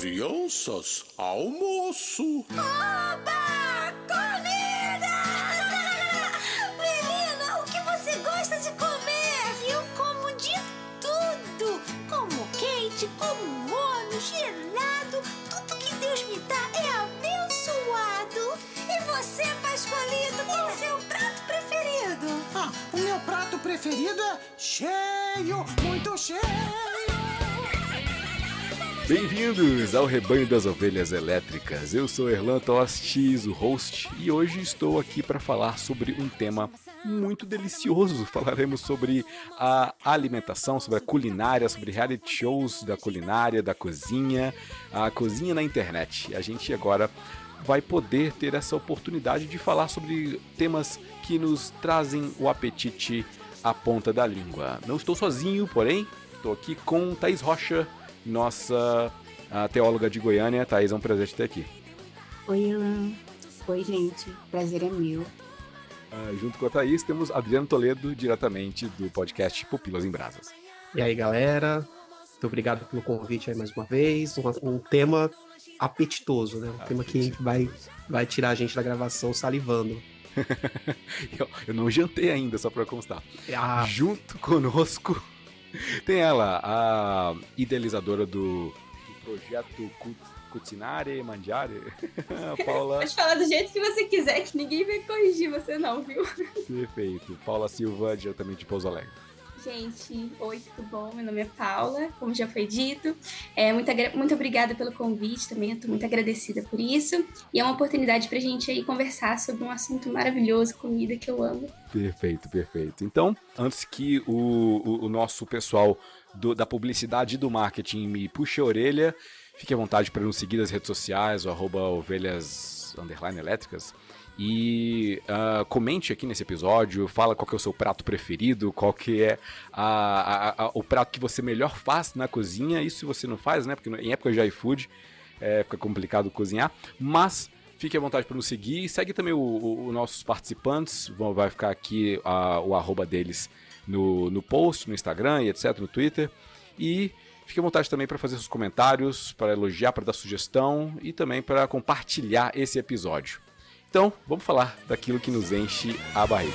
Crianças, almoço! Oba! Comida! Menina, o que você gosta de comer? Eu como de tudo. Como quente, como mono, gelado. Tudo que Deus me dá é abençoado. E você, Pascoalito, qual é o seu prato preferido? Ah, o meu prato preferido é cheio, muito cheio. Bem-vindos ao Rebanho das Ovelhas Elétricas. Eu sou Erlan Tostes, o host, e hoje estou aqui para falar sobre um tema muito delicioso. Falaremos sobre a alimentação, sobre a culinária, sobre reality shows da culinária, da cozinha, a cozinha na internet. A gente agora vai poder ter essa oportunidade de falar sobre temas que nos trazem o apetite à ponta da língua. Não estou sozinho, porém, estou aqui com Thaís Rocha, nossa teóloga de Goiânia. Thaís, é um prazer te ter aqui. Oi, Elan. Oi, gente. Prazer é meu. Ah, junto com a Thaís, temos Adriano Toledo, diretamente do podcast Pupilas em Brasas. E aí, galera? Muito obrigado pelo convite aí mais uma vez. Um, um tema apetitoso, né? Um tema que vai, vai tirar a gente da gravação salivando. eu, eu, não jantei ainda, só pra constar. Ah. Junto conosco tem ela, a idealizadora do, do projeto Cucinare Mangiare, Paula. Pode falar do jeito que você quiser, que ninguém vai corrigir você, não, viu? Perfeito. Paula Silva, diretamente de Pouso Alegre. Gente, oi, tudo bom? Meu nome é Paula, como já foi dito. É, muito, muito obrigada pelo convite também, estou muito agradecida por isso. E é uma oportunidade para a gente aí conversar sobre um assunto maravilhoso, comida que eu amo. Perfeito, perfeito. Então, antes que o, o, o nosso pessoal do, da publicidade e do marketing me puxe a orelha, fique à vontade para nos seguir nas redes sociais, o arroba ovelhas elétricas. E uh, comente aqui nesse episódio, fala qual é o seu prato preferido, qual que é a, a, a, o prato que você melhor faz na cozinha. Isso se você não faz, né? Porque em época de iFood é, fica complicado cozinhar. Mas fique à vontade para nos seguir. Segue também os nossos participantes. Vai ficar aqui o arroba deles no, no post, no Instagram e etc, no Twitter. E fique à vontade também para fazer seus comentários, para elogiar, para dar sugestão e também para compartilhar esse episódio. Então, vamos falar daquilo que nos enche a barriga.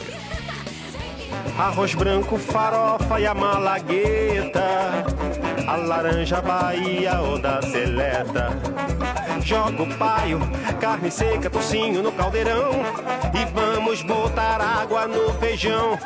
Arroz branco, farofa e a malagueta, a laranja Bahia ou da seleta. Joga o paio, carne seca, tocinho no caldeirão e vamos botar água no feijão.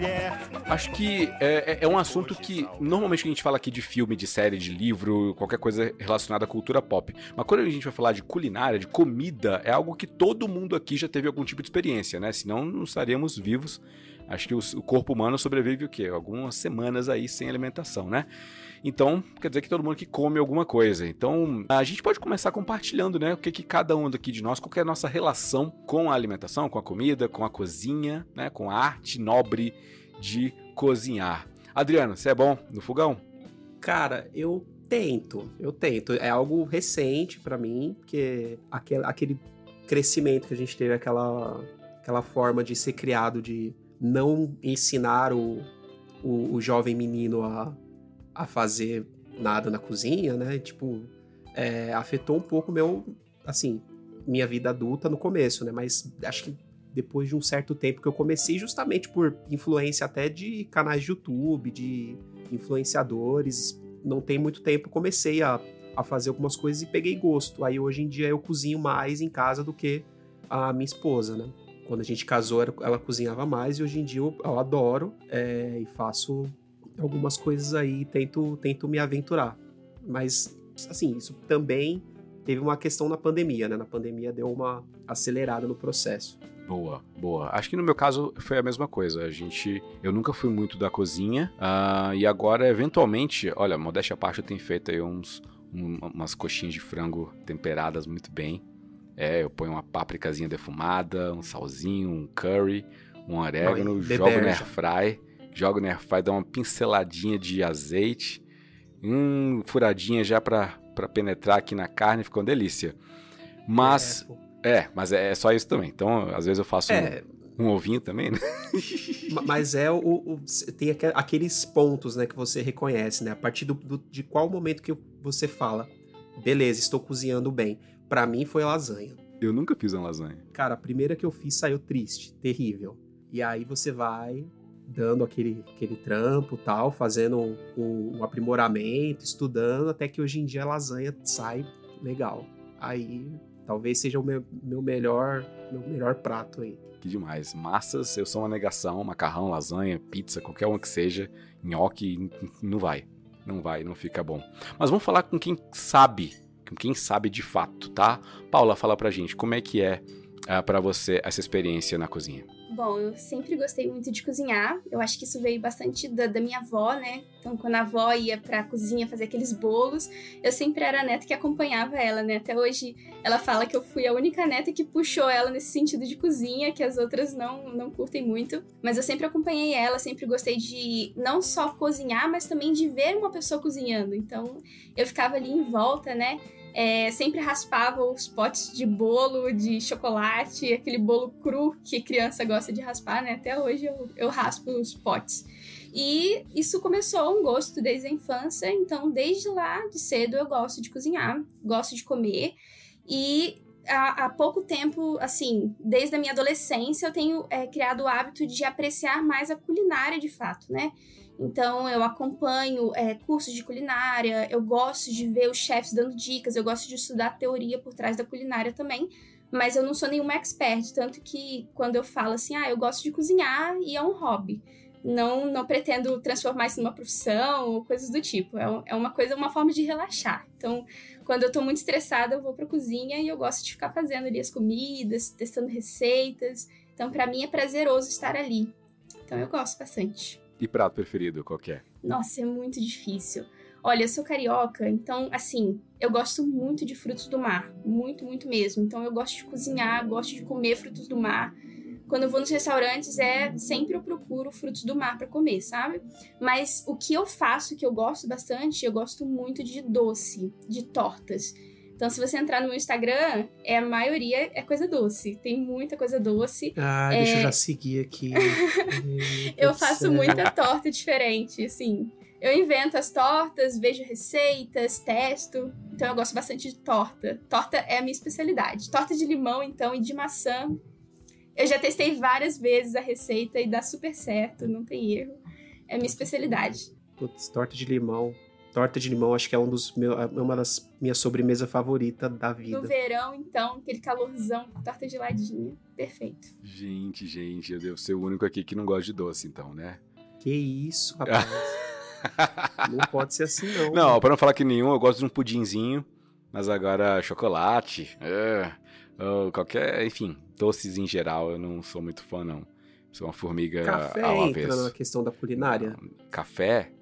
Mulher Acho que é, é, é, um assunto que normalmente a gente fala aqui de filme, de série, de livro, qualquer coisa relacionada à cultura pop. Mas quando a gente vai falar de culinária, de comida, é algo que todo mundo aqui já teve algum tipo de experiência, né? Senão não estaríamos vivos. Acho que o corpo humano sobrevive o quê? Algumas semanas aí sem alimentação, né? Então, quer dizer que todo mundo que come alguma coisa. Então, a gente pode começar compartilhando, né? O que, que cada um daqui de nós, qual é a nossa relação com a alimentação, com a comida, com a cozinha, né? Com a arte nobre de cozinhar. Adriano, você é bom no fogão? Cara, eu tento, eu tento. É algo recente para mim, porque aquele, aquele crescimento que a gente teve, aquela, aquela forma de ser criado, de não ensinar o, o, o jovem menino a, a fazer nada na cozinha, né? Tipo, é, afetou um pouco meu, assim, minha vida adulta no começo, né? Mas acho que depois de um certo tempo que eu comecei, justamente por influência até de canais de YouTube, de influenciadores. Não tem muito tempo, comecei a, a fazer algumas coisas e peguei gosto. Aí hoje em dia eu cozinho mais em casa do que a minha esposa, né? Quando a gente casou, ela cozinhava mais e hoje em dia eu, eu adoro é, e faço algumas coisas aí, tento, tento me aventurar. Mas, assim, isso também teve uma questão na pandemia, né? Na pandemia deu uma acelerada no processo. Boa, boa. Acho que no meu caso foi a mesma coisa. A gente, eu nunca fui muito da cozinha uh, e agora eventualmente, olha, modéstia à parte, eu tenho feito aí uns um, umas coxinhas de frango temperadas muito bem. É, eu ponho uma pápricazinha defumada, um salzinho, um curry, um orégano, Oi, jogo no air jogo no air fry, dá uma pinceladinha de azeite, um furadinha já para para penetrar aqui na carne, ficou uma delícia. Mas é, é, mas é, é só isso também. Então, às vezes eu faço é, Um ovinho também, né? Ma- Mas é o, o- tem aque- aqueles pontos, né, que você reconhece, né? A partir do, do- de qual momento que você fala, beleza, estou cozinhando bem. Pra mim foi lasanha. Eu nunca fiz uma lasanha. Cara, a primeira que eu fiz saiu triste, terrível. E aí você vai dando aquele, aquele trampo tal, fazendo um, um- aprimoramento, estudando, até que hoje em dia a lasanha sai legal. Aí talvez seja o meu, meu melhor meu melhor prato aí. Que demais. Massas, eu sou uma negação. Macarrão, lasanha, pizza, qualquer uma que seja. Nhoque, não vai. Não vai, não fica bom. Mas vamos falar com quem sabe. Com quem sabe de fato, tá? Paula, fala pra gente, como é que é ah, pra você essa experiência na cozinha? Bom, eu sempre gostei muito de cozinhar. Eu acho que isso veio bastante da, da minha avó, né? Então, quando a avó ia pra cozinha fazer aqueles bolos, eu sempre era a neta que acompanhava ela, né? Até hoje ela fala que eu fui a única neta que puxou ela nesse sentido de cozinha, que as outras não, não curtem muito. Mas eu sempre acompanhei ela, sempre gostei de não só cozinhar, mas também de ver uma pessoa cozinhando. Então, eu ficava ali em volta, né? É, sempre raspava os potes de bolo, de chocolate, aquele bolo cru que criança gosta de raspar, né? Até hoje eu, eu raspo os potes. E isso começou um gosto desde a infância, então desde lá de cedo eu gosto de cozinhar, gosto de comer. E há, há pouco tempo, assim, desde a minha adolescência, eu tenho é, criado o hábito de apreciar mais a culinária de fato, né? Então eu acompanho é, cursos de culinária, eu gosto de ver os chefs dando dicas, eu gosto de estudar a teoria por trás da culinária também, mas eu não sou nenhuma expert, tanto que quando eu falo assim, ah, eu gosto de cozinhar e é um hobby. Não, não pretendo transformar isso numa profissão ou coisas do tipo. É, é uma coisa, uma forma de relaxar. Então, quando eu tô muito estressada, eu vou pra cozinha e eu gosto de ficar fazendo ali as comidas, testando receitas. Então, pra mim é prazeroso estar ali. Então, eu gosto bastante. E prato preferido, qual é? Nossa, é muito difícil. Olha, eu sou carioca, então, assim, eu gosto muito de frutos do mar. Muito, muito mesmo. Então, eu gosto de cozinhar, gosto de comer frutos do mar. Quando eu vou nos restaurantes, é sempre eu procuro frutos do mar para comer, sabe? Mas o que eu faço, que eu gosto bastante, eu gosto muito de doce, de tortas. Então, se você entrar no meu Instagram, é a maioria é coisa doce. Tem muita coisa doce. Ah, deixa eu É. já seguir aqui. Eu faço muita torta diferente, assim. Eu invento as tortas, vejo receitas, testo. Então eu gosto bastante de torta. Torta é a minha especialidade. Torta de limão, então, e de maçã. Eu já testei várias vezes a receita e dá super certo, não tem erro. É a minha especialidade. Putz, torta de limão. Torta de limão acho que é um dos meu, é uma das minhas sobremesas favoritas da vida. No verão, então, aquele calorzão, torta geladinha. Perfeito. Gente, gente, eu devo ser o único aqui que não gosta de doce, então, né? Que isso, rapaz. não pode ser assim, não. Não, pra não falar que nenhum, eu gosto de um pudinzinho, mas agora chocolate, é, ou qualquer, enfim, doces em geral, eu não sou muito fã, não. Sou uma formiga Café ao entra avesso. na questão da culinária. Café?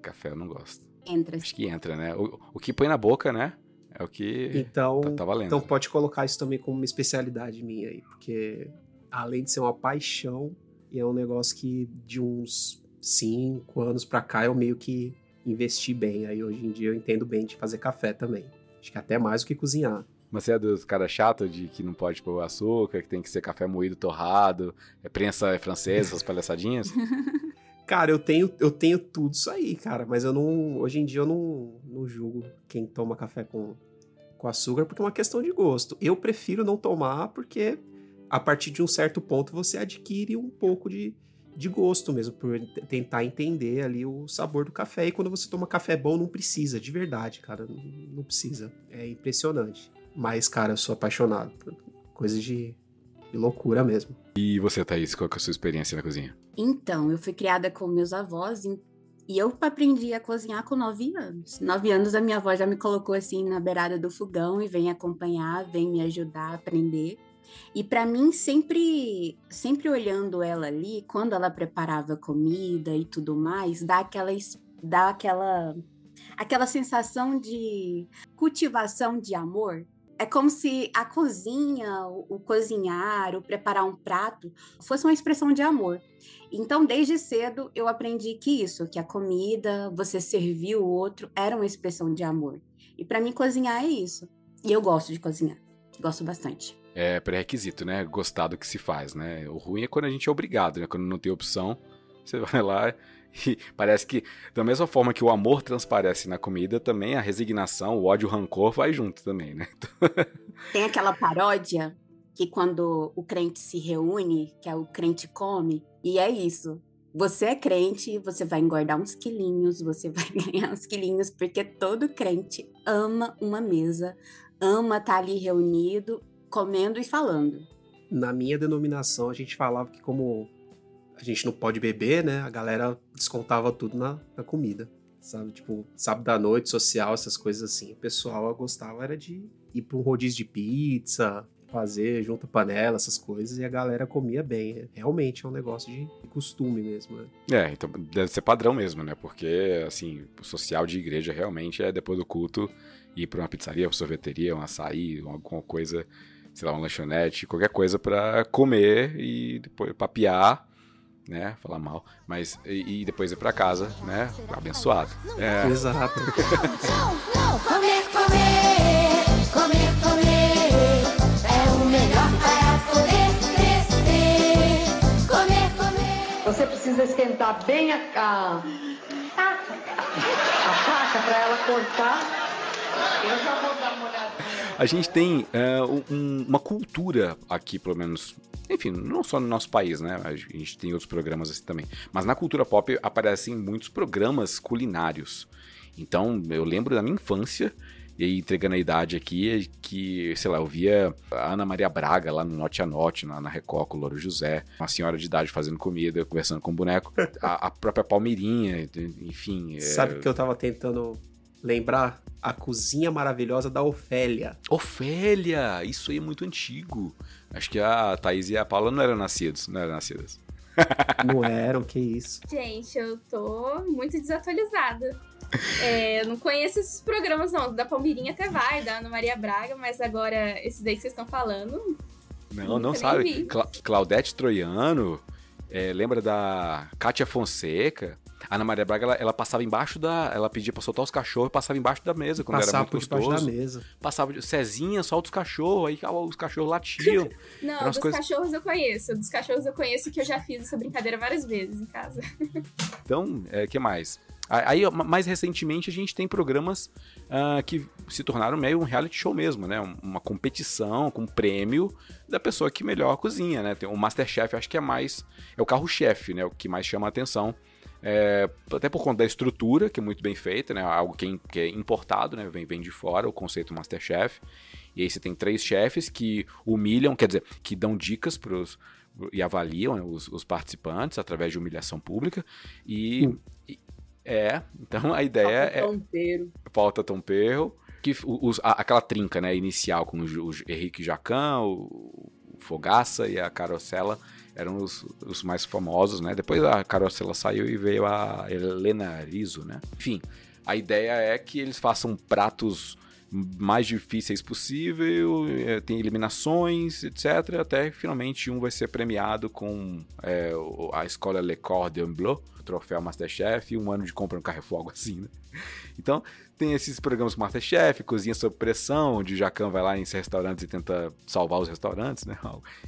Café eu não gosto. Entra. Acho que entra, né? O, o que põe na boca, né? É o que Então, tá, tá valendo. então pode colocar isso também como uma especialidade minha aí, porque além de ser uma paixão, é um negócio que de uns cinco anos pra cá eu meio que investi bem. Aí hoje em dia eu entendo bem de fazer café também. Acho que até mais do que cozinhar. Mas você é dos caras chato de que não pode pôr açúcar, que tem que ser café moído torrado, é prensa francesa, essas palhaçadinhas? Cara, eu tenho, eu tenho tudo isso aí, cara, mas eu não. Hoje em dia eu não, não julgo quem toma café com, com açúcar, porque é uma questão de gosto. Eu prefiro não tomar, porque a partir de um certo ponto você adquire um pouco de, de gosto mesmo, por tentar entender ali o sabor do café. E quando você toma café bom, não precisa, de verdade, cara. Não, não precisa. É impressionante. Mas, cara, eu sou apaixonado por coisas de, loucura mesmo. E você, Thaís, qual que é a sua experiência na cozinha? Então, eu fui criada com meus avós em- e eu aprendi a cozinhar com nove anos. Nove anos a minha avó já me colocou assim na beirada do fogão e vem acompanhar, vem me ajudar a aprender. E para mim sempre, sempre olhando ela ali, quando ela preparava comida e tudo mais, dá aquela, dá aquela, aquela sensação de cultivação de amor. É como se a cozinha, o, cozinhar, o preparar um prato fosse uma expressão de amor. Então, desde cedo, eu aprendi que isso, que a comida, você servir o outro, era uma expressão de amor. E para mim, cozinhar é isso. E eu gosto de cozinhar. Gosto bastante. É pré-requisito, né? Gostar do que se faz, né? O ruim é quando a gente é obrigado, né? Quando não tem opção, você vai lá e parece que, da mesma forma que o amor transparece na comida, também a resignação, o ódio, o rancor vai junto também, né? Tem aquela paródia que quando o crente se reúne, que é o crente come, e é isso. Você é crente, você vai engordar uns quilinhos, você vai ganhar uns quilinhos, porque todo crente ama uma mesa, ama estar ali reunido, comendo e falando. Na minha denominação, a gente falava que como a gente não pode beber, né? A galera descontava tudo na, na comida. Sabe? Tipo, sábado da noite, social, essas coisas assim. O pessoal gostava era de ir para um rodízio de pizza, fazer junto panela, essas coisas, e a galera comia bem. Realmente é um negócio de costume mesmo, né? É, então deve ser padrão mesmo, né? Porque, assim, o social de igreja realmente é depois do culto ir para uma pizzaria, uma sorveteria, um açaí, alguma coisa, sei lá, uma lanchonete, qualquer coisa para comer e depois papiar né? Falar mal, mas e, e depois ir para casa, né? Abençoado. É. Exato. Comer, comer, comer, comer é o melhor para poder crescer. Comer, comer. Você precisa esquentar bem a, a, a faca para ela cortar. Eu já vou dar uma olhadinha. A gente tem é, um, uma cultura aqui, pelo menos enfim, não só no nosso país, né? A gente tem outros programas assim também. Mas na cultura pop aparecem muitos programas culinários. Então, eu lembro da minha infância, e aí entregando a idade aqui, que, sei lá, eu via a Ana Maria Braga lá no Note a Note, na, na Record, com o Louro José, uma senhora de idade fazendo comida, conversando com o boneco, a, a própria Palmeirinha, enfim. Sabe o é... que eu tava tentando lembrar? A cozinha maravilhosa da Ofélia. Ofélia! Isso aí é muito antigo. Acho que a Thaís e a Paula não eram nascidos, não eram nascidas. Não eram, que isso. Gente, eu tô muito desatualizada. É, eu não conheço esses programas, não. Da Palmeirinha até vai, da Ana Maria Braga, mas agora, esses daí que vocês estão falando. Não, não sabe. Cla Claudete Troiano, é, lembra da Kátia Fonseca? A Ana Maria Braga, ela, ela, passava embaixo da. Ela pedia pra soltar os cachorros e passava embaixo da mesa, quando passava era muito por gostoso. da mesa. Passava de Cezinha, solta os cachorros, aí os cachorros latiam. Não, dos coisas... cachorros eu conheço. Dos cachorros eu conheço que eu já fiz essa brincadeira várias vezes em casa. Então, o é, que mais? Aí, mais recentemente, a gente tem programas uh, que se tornaram meio um reality show mesmo, né? Uma competição com prêmio da pessoa que melhor cozinha, né? Tem o Masterchef, acho que é mais... É o carro-chefe, né? O que mais chama a atenção é, até por conta da estrutura, que é muito bem feita, né? Algo que é, que é importado, né? Vem, vem de fora, o conceito Masterchef. E aí você tem três chefes que humilham, quer dizer, que dão dicas pros, e avaliam né, os, os, participantes através de humilhação pública. E, hum. e é, então a ideia Falta é. Tompeiro. Falta tompeiro. Que os, a, aquela trinca né, inicial com o, o Henrique Jacan, o, o Fogaça e a Carosella eram os, os mais famosos, né? Depois a Carosella saiu e veio a Helena Rizzo, né? Enfim, a ideia é que eles façam pratos mais difíceis possível, é, tem eliminações, etc. Até finalmente um vai ser premiado com é, a escola Le Cordon Bleu, troféu Masterchef, e um ano de compra no Carrefour, algo assim, né? Então, tem esses programas Masterchef, Cozinha Sob Pressão, onde o Jacan vai lá em restaurantes e tenta salvar os restaurantes, né?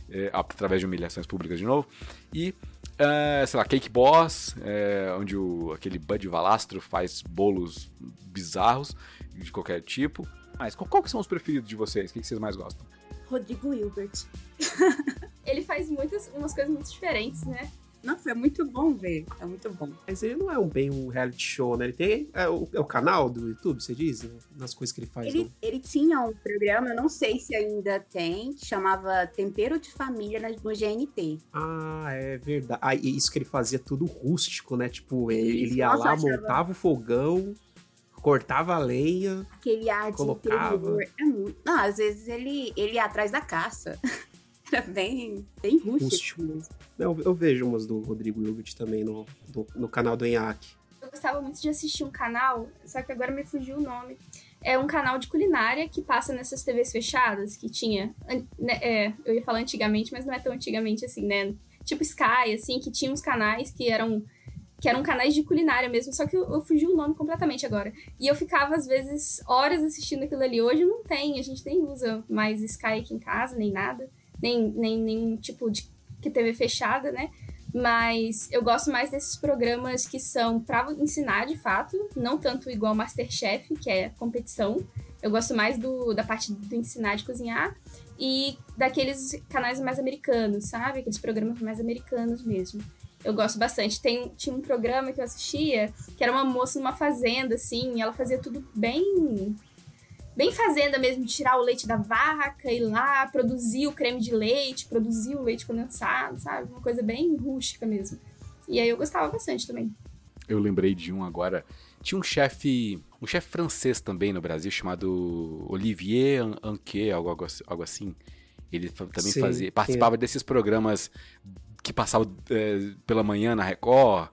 É, através de humilhações públicas de novo. E, é, sei lá, Cake Boss, é, onde o, aquele Bud Valastro faz bolos bizarros de qualquer tipo. Mas qual, qual que são os preferidos de vocês? O que, que vocês mais gostam? Rodrigo Hilbert. Ele faz muitas umas coisas muito diferentes, né? Nossa, é muito bom ver. É muito bom. Mas ele não é um, bem um reality show, né? Ele tem. É o, é o canal do YouTube, você diz? Né? Nas coisas que ele faz. Ele, ele tinha um programa, eu não sei se ainda tem, que chamava Tempero de Família no GNT. Ah, é verdade. Ah, isso que ele fazia tudo rústico, né? Tipo, ele, ele ia Nossa, lá, montava o fogão cortava a lenha. Aquele ar de colocava. É muito... Não, às vezes ele, ele ia atrás da caça. Era bem, bem rústico. rústico. Eu, eu vejo umas do Rodrigo Hilbert também no, do, no canal do Enhaque. Eu gostava muito de assistir um canal, só que agora me fugiu o nome. É um canal de culinária que passa nessas TVs fechadas que tinha. Né, é, eu ia falar antigamente, mas não é tão antigamente assim, né? Tipo Sky, assim, que tinha uns canais que eram que eram canais de culinária mesmo, só que eu, eu fugi o nome completamente agora. E eu ficava, às vezes, horas assistindo aquilo ali. Hoje não tem, a gente nem usa mais Sky aqui em casa, nem nada, nem, nem, tipo de que TV fechada, né? Mas eu gosto mais desses programas que são para ensinar de fato, não tanto igual Masterchef, que é competição. Eu gosto mais do, da parte do ensinar de cozinhar e daqueles canais mais americanos, sabe? Aqueles programas mais americanos mesmo. Eu gosto bastante. Tem, tinha um programa que eu assistia que era uma moça numa fazenda, assim, e ela fazia tudo bem. Bem fazenda mesmo, de tirar o leite da vaca, ir lá, produzir o creme de leite, produzir o leite condensado, sabe? Uma coisa bem rústica mesmo. E aí eu gostava bastante também. Eu lembrei de um agora. Tinha um chefe, um chefe francês também no Brasil chamado Olivier Anquet, algo, algo assim. Ele também Sim, fazia, participava desses programas que passavam é, pela manhã na Record,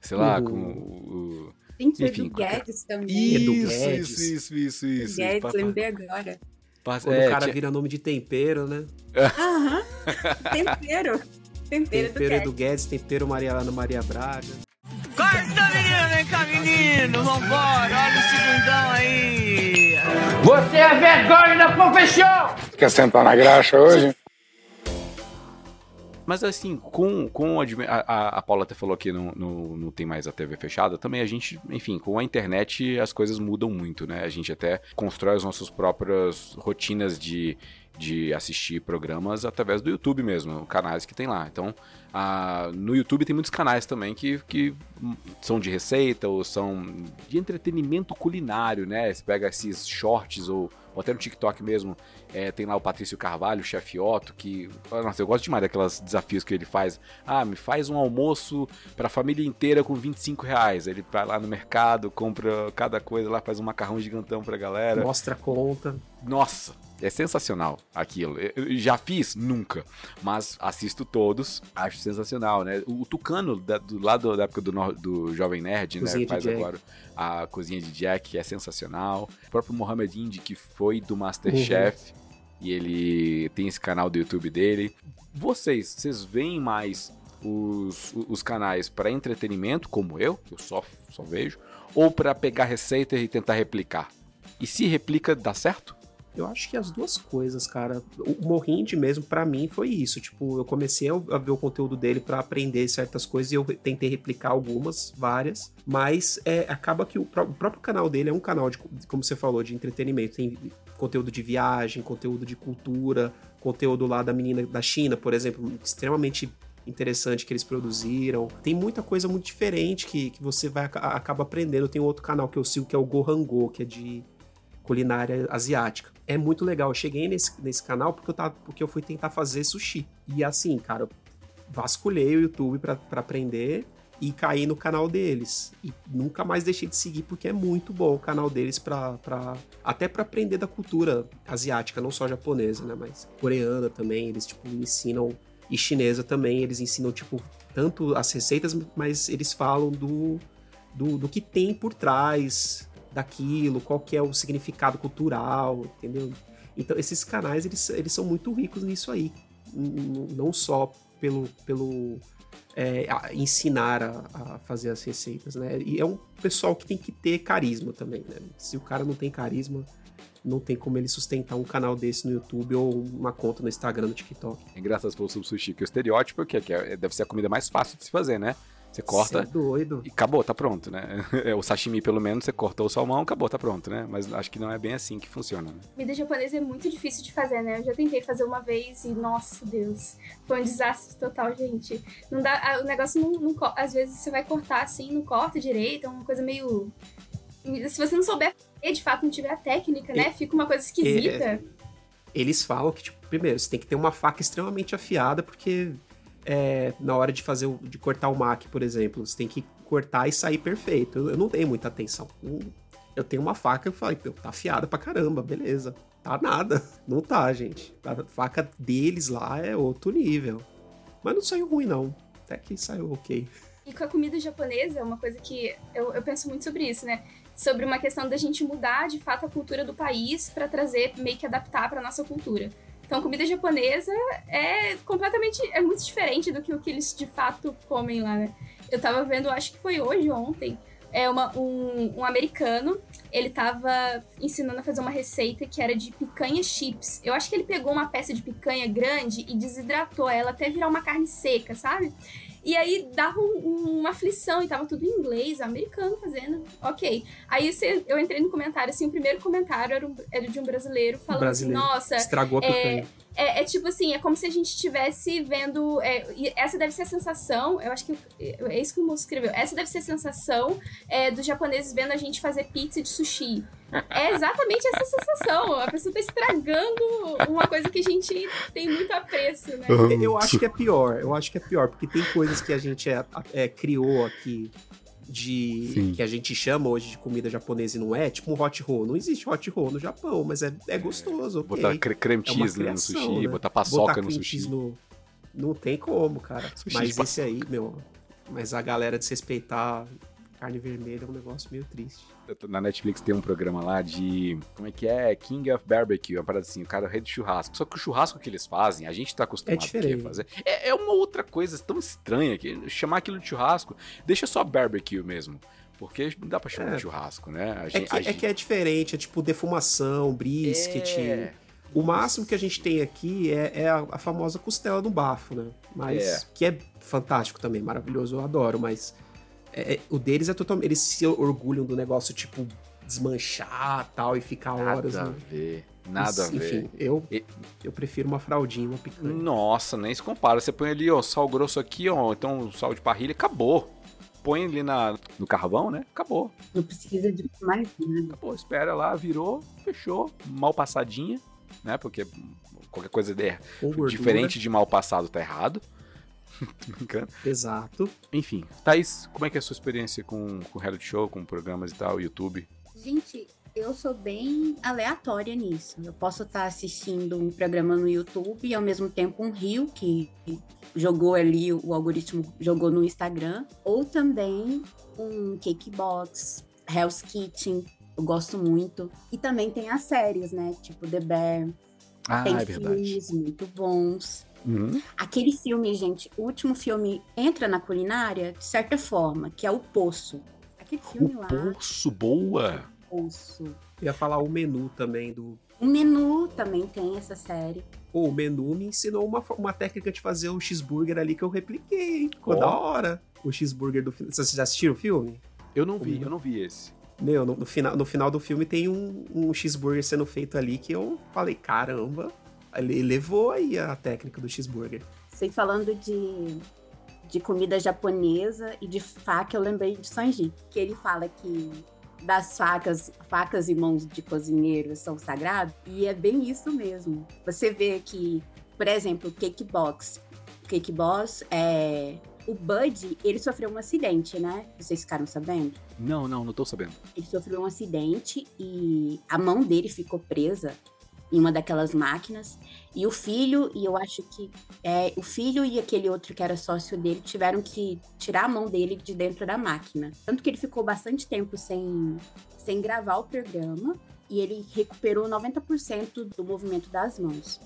sei lá, Uhum. com o. Tem que Enfim, do Guedes também. Edu Isso, Guedes. isso, isso, isso, isso. Guedes, Pa- lembrei agora. pa- Quando é, o cara tinha- vira nome de tempero, né? Aham. Tempero. Tempero, Tempero do Edu Guedes, tempero Maria Ana Maria Braga. Corta, menino, vem cá, menino. Vambora, olha o segundão aí. Você é vergonha da profissão! Quer sentar na graxa hoje? Mas assim, com, com a, a, a Paula até falou que não, não, não tem mais a TV fechada, também a gente, enfim, com a internet as coisas mudam muito, né? A gente até constrói as nossas próprias rotinas de, de assistir programas através do YouTube mesmo, canais que tem lá. Então, a, no YouTube tem muitos canais também que, que são de receita ou são de entretenimento culinário, né? Você pega esses shorts ou, ou até no TikTok mesmo, é, tem lá o Patrício Carvalho, o chefe Otto, que. Nossa, eu gosto demais daqueles desafios que ele faz. Ah, me faz um almoço pra família inteira com 25 reais. Ele vai lá no mercado, compra cada coisa lá, faz um macarrão gigantão pra galera. Mostra a conta. Nossa, é sensacional aquilo. Eu já fiz? Nunca. Mas assisto todos, acho sensacional, né? O Tucano, da, do lado da época do, Nor- do Jovem Nerd, Cozinha né? Faz Jack. agora a cozinha de Jack, é sensacional. O próprio Mohamed Indy, que foi do Masterchef, e ele tem esse canal do YouTube dele. Vocês, vocês veem mais os, os canais para entretenimento, como eu, que eu só, só vejo, ou para pegar receita e tentar replicar? E se replica, dá certo? Eu acho que as duas coisas, cara. O Morrind mesmo, pra mim, foi isso. Tipo, eu comecei a ver o conteúdo dele pra aprender certas coisas e eu tentei replicar algumas, várias. Mas é, acaba que o, pró- o próprio canal dele é um canal, de, como você falou, de entretenimento. Tem conteúdo de viagem, conteúdo de cultura, conteúdo lá da menina da China, por exemplo, extremamente interessante que eles produziram. Tem muita coisa muito diferente que, que você vai aca- acaba aprendendo. Tem outro canal que eu sigo que é o Gohango, que é de culinária asiática. É muito legal. Eu cheguei nesse, nesse canal porque eu, tava, porque eu fui tentar fazer sushi. E assim, cara, vasculhei o YouTube pra aprender e caí no canal deles. E nunca mais deixei de seguir porque é muito bom o canal deles pra, até pra aprender da cultura asiática, não só japonesa, né, mas coreana também, eles tipo ensinam e chinesa também, eles ensinam tipo tanto as receitas, mas eles falam do do, do que tem por trás daquilo, qual que é o significado cultural, entendeu? Então esses canais eles, eles são muito ricos nisso aí, não só pelo, pelo é, a- ensinar a, a fazer as receitas, né? E é um pessoal que tem que ter carisma também, né? Se o cara não tem carisma, não tem como ele sustentar um canal desse no YouTube ou uma conta no Instagram, no TikTok. É engraçado você falou sobre sushi, que o estereótipo é que, que é- deve ser a comida mais fácil de se fazer, né? Você corta Cê é doido. e acabou, tá pronto, né? É, o sashimi, pelo menos, você cortou o salmão, acabou, tá pronto, né? Mas acho que não é bem assim que funciona, né? Comida japonesa é muito difícil de fazer, né? Eu já tentei fazer uma vez e, nossa Deus, foi um desastre total, gente. Não dá, o negócio não, não Às vezes você vai cortar assim, não corta direito, é uma coisa meio. Se você não souber fazer, de fato, não tiver a técnica, né? Fica uma coisa esquisita. eles falam que, tipo, primeiro, você tem que ter uma faca extremamente afiada, porque é, na hora de fazer, o- de cortar o mac, por exemplo, você tem que cortar e sair perfeito. Eu, eu não dei muita atenção. Eu tenho uma faca, eu falei, "Pô, tá afiada pra caramba, beleza. Tá nada. Não tá, gente. A faca deles lá é outro nível. Mas não saiu ruim, não. Até que saiu ok. E com a comida japonesa, uma coisa que eu, eu penso muito sobre isso, né? Sobre uma questão da gente mudar de fato a cultura do país pra trazer, meio que adaptar pra nossa cultura. Então, comida japonesa é completamente, é muito diferente do que o que eles de fato comem lá, né? eu tava vendo, acho que foi hoje ou ontem, é uma, um, um americano, ele tava ensinando a fazer uma receita que era de picanha chips. Eu acho que ele pegou uma peça de picanha grande e desidratou ela até virar uma carne seca, sabe? E aí dava um- um- uma aflição e tava tudo em inglês, americano fazendo. Ok. Aí você- eu entrei no comentário, assim, o primeiro comentário era, um- era de um brasileiro falando brasileiro. assim, nossa, Estragou a é, picanha. É, é tipo assim, é como se a gente estivesse vendo. é, e essa deve ser a sensação, eu acho que é isso que o moço escreveu. Essa deve ser a sensação é, dos japoneses vendo a gente fazer pizza de sushi. É exatamente essa sensação. A pessoa tá estragando uma coisa que a gente tem muito apreço, né? Eu acho que é pior, eu acho que é pior, porque tem coisas que a gente é, é, criou aqui de Sim. que a gente chama hoje de comida japonesa e não é, tipo um hot roll. Não existe hot roll no Japão, mas é, é gostoso. ok. Botar cre- creme É cheese no criação, sushi, né? botar paçoca Botar no sushi. no- Não tem como, cara. Sushi mas esse paçoca. aí, meu. Mas a galera desrespeitar carne vermelha é um negócio meio triste. Na Netflix tem um programa lá de. Como é que é? King of Barbecue. Uma parada assim, o cara é o rei do churrasco. Só que o churrasco que eles fazem, a gente tá acostumado É a fazer. É, é uma outra coisa tão estranha que chamar aquilo de churrasco, deixa só barbecue mesmo. Porque não dá pra chamar É. de churrasco, né? É gente- que, a é que é diferente, é tipo defumação, brisket. É. O máximo que a gente tem aqui é, é a, a famosa costela no bafo, né? Mas É. que é fantástico também, maravilhoso, eu adoro, mas é- é- o deles é totalmente. Eles se orgulham do negócio, tipo, desmanchar tal e ficar horas. Nada a né? ver. Nada a ver. Enfim, eu, E- eu prefiro uma fraldinha, uma picanha. Nossa, nem se compara. Você põe ali, ó, sal grosso aqui, ó, então sal de parrilha, acabou. Põe ali na, no carvão, né? Acabou. Não precisa de mais nada. Acabou, espera lá, virou, fechou. Mal passadinha, né? Porque qualquer coisa gordura. diferente de mal passado tá errado. Brincando. Exato. Enfim, Thaís, como é que é a sua experiência com, com reality show, com programas e tal, YouTube? Gente, eu sou bem aleatória nisso. Eu posso estar assistindo um programa no YouTube e ao mesmo tempo um rio que jogou ali, o algoritmo jogou no Instagram, ou também um cake box, Hell's Kitchen, eu gosto muito. E também tem as séries, né? Tipo The Bear. Ah, tem é verdade. filmes muito bons. Uhum. Aquele filme, gente, o último filme entra na culinária de certa forma, que é o Poço. Aquele filme O lá, Poço, boa! Poço. Eu ia falar o menu também do. O menu também tem essa série. Pô, o menu me ensinou uma, uma técnica de fazer o cheeseburger ali que eu repliquei, hein? Ficou Ó. da hora. O cheeseburger do filme. Vocês já assistiram o filme? Eu não vi, eu não vi esse. Meu, no, no final, no final do filme tem um, um cheeseburger sendo feito ali que eu falei, caramba, ele levou aí a técnica do cheeseburger. Sei falando de, de comida japonesa e de faca, eu lembrei de Sanji, que ele fala que das facas, facas e mãos de cozinheiro são sagrados, e é bem isso mesmo. Você vê que, por exemplo, o Cake Box. O Cake Box é. O Bud, ele sofreu um acidente, né? Vocês ficaram sabendo? Não, não, não tô sabendo. Ele sofreu um acidente e a mão dele ficou presa em uma daquelas máquinas. E o filho, e eu acho que é, o filho e aquele outro que era sócio dele tiveram que tirar a mão dele de dentro da máquina. Tanto que ele ficou bastante tempo sem, sem gravar o programa e ele recuperou 90% do movimento das mãos.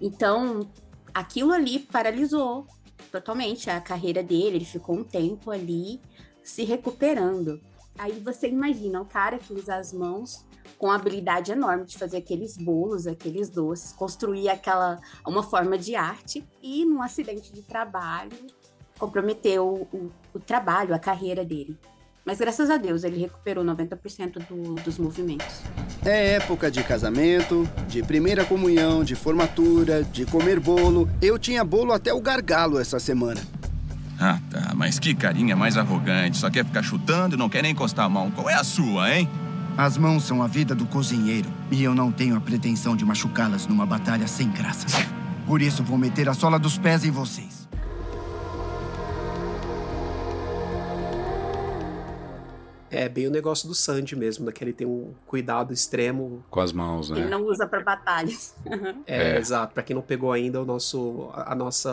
Então, aquilo ali paralisou totalmente a carreira dele. Ele ficou um tempo ali se recuperando. Aí você imagina o cara que usa as mãos com a habilidade enorme de fazer aqueles bolos, aqueles doces, construir aquela uma forma de arte e num acidente de trabalho comprometeu o, o trabalho, a carreira dele. Mas graças a Deus ele recuperou 90% do, dos movimentos. É época de casamento, de primeira comunhão, de formatura, de comer bolo. Eu tinha bolo até o gargalo essa semana. Ah, tá. Mas que carinha mais arrogante. Só quer ficar chutando e não quer nem encostar a mão. Qual é a sua, hein? As mãos são a vida do cozinheiro e eu não tenho a pretensão de machucá-las numa batalha sem graça. Por isso vou meter a sola dos pés em vocês. É bem o negócio do Sandy mesmo, né? Que ele tem um cuidado extremo. Com as mãos, Ele né? não usa para batalhas. É, É. exato. Pra quem não pegou ainda o nosso, a, a nossa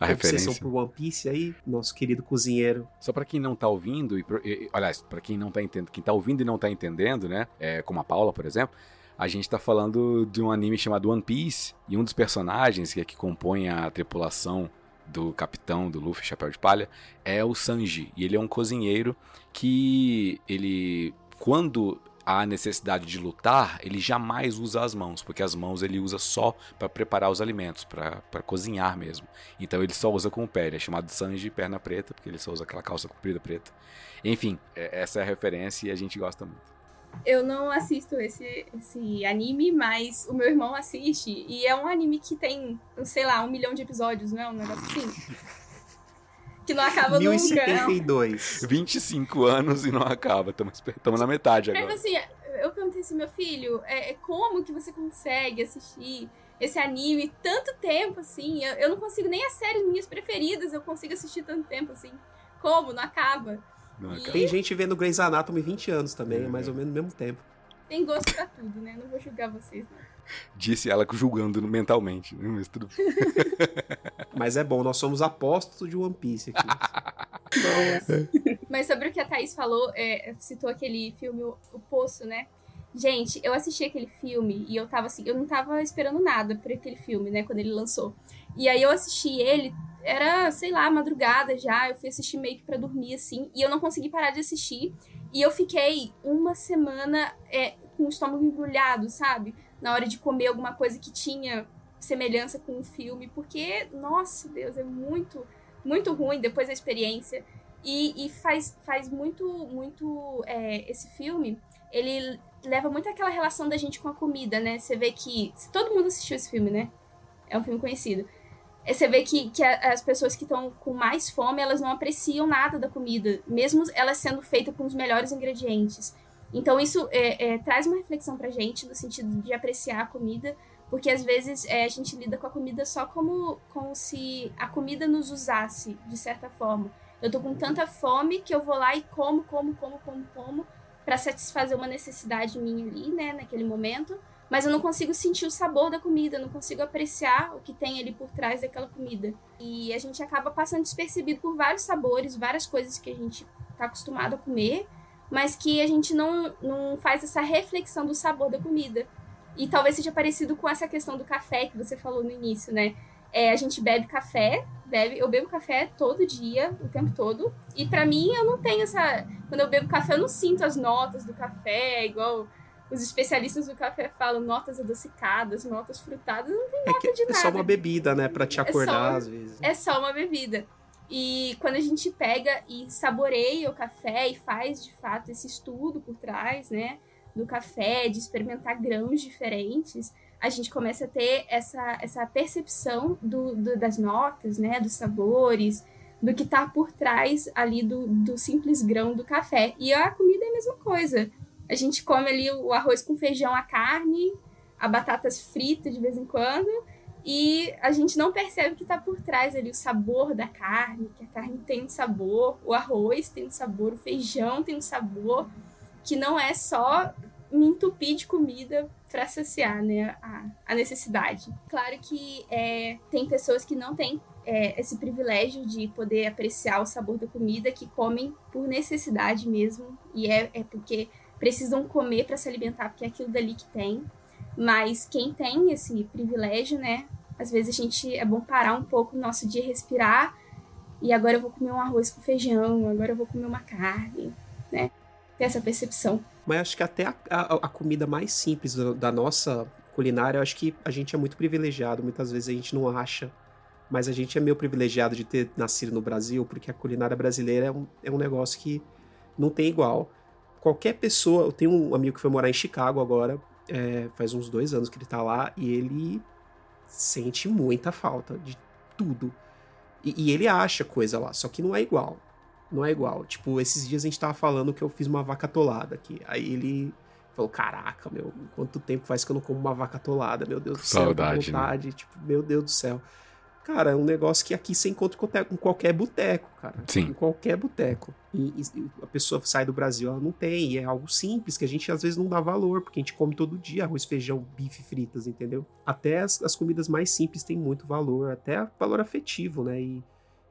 A obsessão referência. por One Piece aí, nosso querido cozinheiro. Só pra quem não tá ouvindo, e, e- aliás, pra quem não tá entendendo, quem tá ouvindo e não tá entendendo, né? É, como a Paula, por exemplo, a gente tá falando de um anime chamado One Piece, e um dos personagens que, que compõe a tripulação do capitão do Luffy, Chapéu de Palha, é o Sanji. E ele é um cozinheiro que ele, quando há necessidade de lutar, ele jamais usa as mãos, porque as mãos ele usa só para preparar os alimentos, para cozinhar mesmo. Então ele só usa com o pé, ele é chamado Sanji perna preta, porque ele só usa aquela calça comprida preta. Enfim, é- essa é a referência e a gente gosta muito. Eu não assisto esse, esse anime, mas o meu irmão assiste. E é um anime que tem, sei lá, um milhão de episódios, não é um negócio assim? que não acaba nunca. 1072. 25 anos e não acaba, estamos na metade agora. assim, eu perguntei assim, meu filho, é, é como que você consegue assistir esse anime tanto tempo, assim? Eu, eu não consigo nem as séries minhas preferidas, eu consigo assistir tanto tempo, assim. Como? Não acaba. Não E- acaba. Tem gente vendo Grey's Anatomy 20 anos também, mais ou menos no mesmo tempo. Tem gosto pra tudo, né? Não vou julgar vocês, não. Disse ela julgando mentalmente, né? mas tudo. Mas é bom, nós somos apóstolos de One Piece aqui. Mas sobre o que a Thaís falou, é, citou aquele filme O o Poço, né? Gente, eu assisti aquele filme e eu tava assim, eu não tava esperando nada por aquele filme, né, quando ele lançou. E aí eu assisti ele, era, sei lá, madrugada já, eu fui assistir meio que pra dormir, assim, e eu não consegui parar de assistir. E eu fiquei uma semana é, com o estômago embrulhado, sabe? Na hora de comer alguma coisa que tinha semelhança com o filme, porque, nossa Deus, é muito, muito ruim depois da experiência. E, e faz, faz muito, muito. é, esse filme, ele leva muito aquela relação da gente com a comida, né? Você vê que. Todo mundo assistiu esse filme, né? É um filme conhecido. É, Você vê que, que as pessoas que estão com mais fome, elas não apreciam nada da comida, mesmo elas sendo feitas com os melhores ingredientes. Então isso é, é, traz uma reflexão pra gente no sentido de apreciar a comida, porque às vezes é, a gente lida com a comida só como, como se a comida nos usasse, de certa forma. Eu tô com tanta fome que eu vou lá e como, como, como, como, como, pra satisfazer uma necessidade minha ali, né, naquele momento. Mas eu não consigo sentir o sabor da comida, eu não consigo apreciar o que tem ali por trás daquela comida. E a gente acaba passando despercebido por vários sabores, várias coisas que a gente tá acostumado a comer, mas que a gente não, não faz essa reflexão do sabor da comida. E talvez seja parecido com essa questão do café que você falou no início, né? É, a gente bebe café, bebe, eu bebo café todo dia, o tempo todo. E pra mim eu não tenho essa, quando eu bebo café eu não sinto as notas do café, igual os especialistas do café falam, notas adocicadas, notas frutadas, não tem É, nota que de é nada. só uma bebida, né? Pra te É só- acordar às vezes. É só uma bebida. E quando a gente pega e saboreia o café e faz de fato esse estudo por trás, né, do café, de experimentar grãos diferentes, a gente começa a ter essa, essa percepção do, do- das notas, né, dos sabores, do que tá por trás ali do, do simples grão do café. E a comida é a mesma coisa. A gente come ali o arroz com feijão, a carne, a batatas fritas de vez em quando, e a gente não percebe que tá por trás ali o sabor da carne, que a carne tem um sabor, o arroz tem um sabor, o feijão tem um sabor, que não é só me entupir de comida para saciar né, a, a necessidade. Claro que é, tem pessoas que não têm é, esse privilégio de poder apreciar o sabor da comida, que comem por necessidade mesmo, e é, é porque precisam comer para se alimentar, porque é aquilo dali que tem. Mas quem tem esse privilégio, né? Às vezes a gente é bom parar um pouco no nosso dia, respirar. E agora eu vou comer um arroz com feijão, agora eu vou comer uma carne, né? Ter essa percepção. Mas acho que até a, a- a comida mais simples da, da nossa culinária, eu acho que a gente é muito privilegiado. Muitas vezes a gente não acha, mas a gente é meio privilegiado de ter nascido no Brasil, porque a culinária brasileira é um, é um negócio que não tem igual. Qualquer pessoa, eu tenho um amigo que foi morar em Chicago agora, é, faz uns dois anos que ele tá lá, e ele sente muita falta de tudo. E, e ele acha coisa lá, só que não é igual. Não é igual. Tipo, esses dias a gente tava falando que eu fiz uma vaca atolada aqui. Aí ele falou: Caraca, meu, quanto tempo faz que eu não como uma vaca atolada? Meu Deus do céu, Saudade, né? Tipo, meu Deus do céu. Cara, é um negócio que aqui você encontra em qualquer- boteco, cara. Sim. Em qualquer boteco. E, e a pessoa sai do Brasil, ela não tem. E é algo simples que a gente às vezes não dá valor, porque a gente come todo dia arroz, feijão, bife, fritas, entendeu? Até as, as comidas mais simples têm muito valor, até valor afetivo, né? E,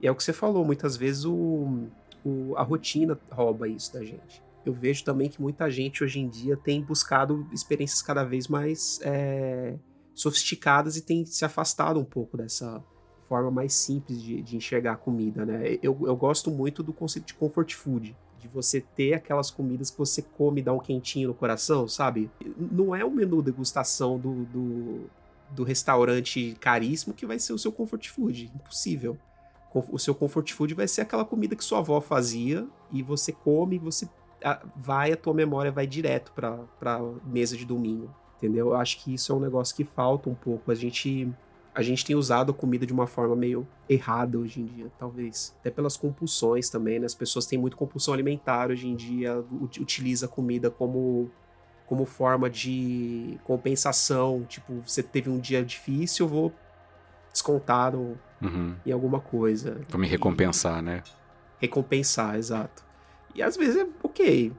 e é o que você falou, muitas vezes o, o- a rotina rouba isso da gente. Eu vejo também que muita gente hoje em dia tem buscado experiências cada vez mais é, sofisticadas e tem se afastado um pouco dessa forma mais simples de, de enxergar a comida, né? Eu, eu gosto muito do conceito de comfort food. De você ter aquelas comidas que você come e dá um quentinho no coração, sabe? Não é o menu degustação do, do, do restaurante caríssimo que vai ser o seu comfort food. Impossível. O seu comfort food vai ser aquela comida que sua avó fazia e você come, você vai, a tua memória vai direto pra mesa de domingo. Entendeu? Eu acho que isso é um negócio que falta um pouco. A gente a gente tem usado a comida de uma forma meio errada hoje em dia, talvez. Até pelas compulsões também, né? As pessoas têm muito compulsão alimentar hoje em dia, utiliza a comida como como forma de compensação. Tipo, você teve um dia difícil, eu vou descontar no, uhum. em alguma coisa. Pra me recompensar, e... né? Recompensar, exato. E às vezes é ok,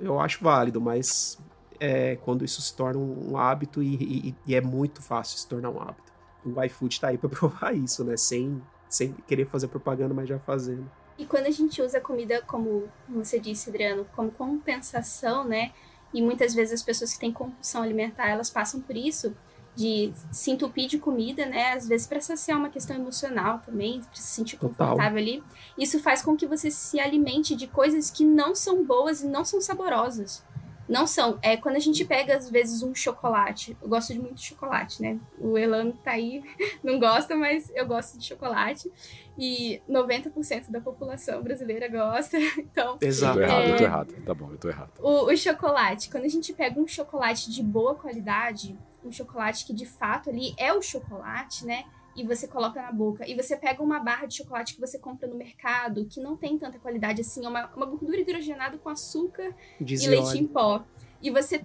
eu acho válido, mas é quando isso se torna um hábito e, e, e é muito fácil se tornar um hábito o iFood tá aí para provar isso, né? Sem, sem querer fazer propaganda, mas já fazendo. E quando a gente usa a comida, como você disse, Adriano, como compensação, né? E muitas vezes as pessoas que têm compulsão alimentar, elas passam por isso, de se entupir de comida, né? Às vezes para saciar uma questão emocional também, para se sentir confortável Total. ali. Isso faz com que você se alimente de coisas que não são boas e não são saborosas. Não são. É quando a gente pega, às vezes, um chocolate. Eu gosto de muito chocolate, né? O Elano tá aí, não gosta, mas eu gosto de chocolate. E 90% da população brasileira gosta. Então. Exato. Eu tô errado, é... eu tô errado. Tá bom, eu tô errado. O, o chocolate, quando a gente pega um chocolate de boa qualidade, um chocolate que de fato ali é o chocolate, né? E você coloca na boca. E você pega uma barra de chocolate que você compra no mercado, que não tem tanta qualidade assim, é uma, uma gordura hidrogenada com açúcar Diz e leite em pó. E você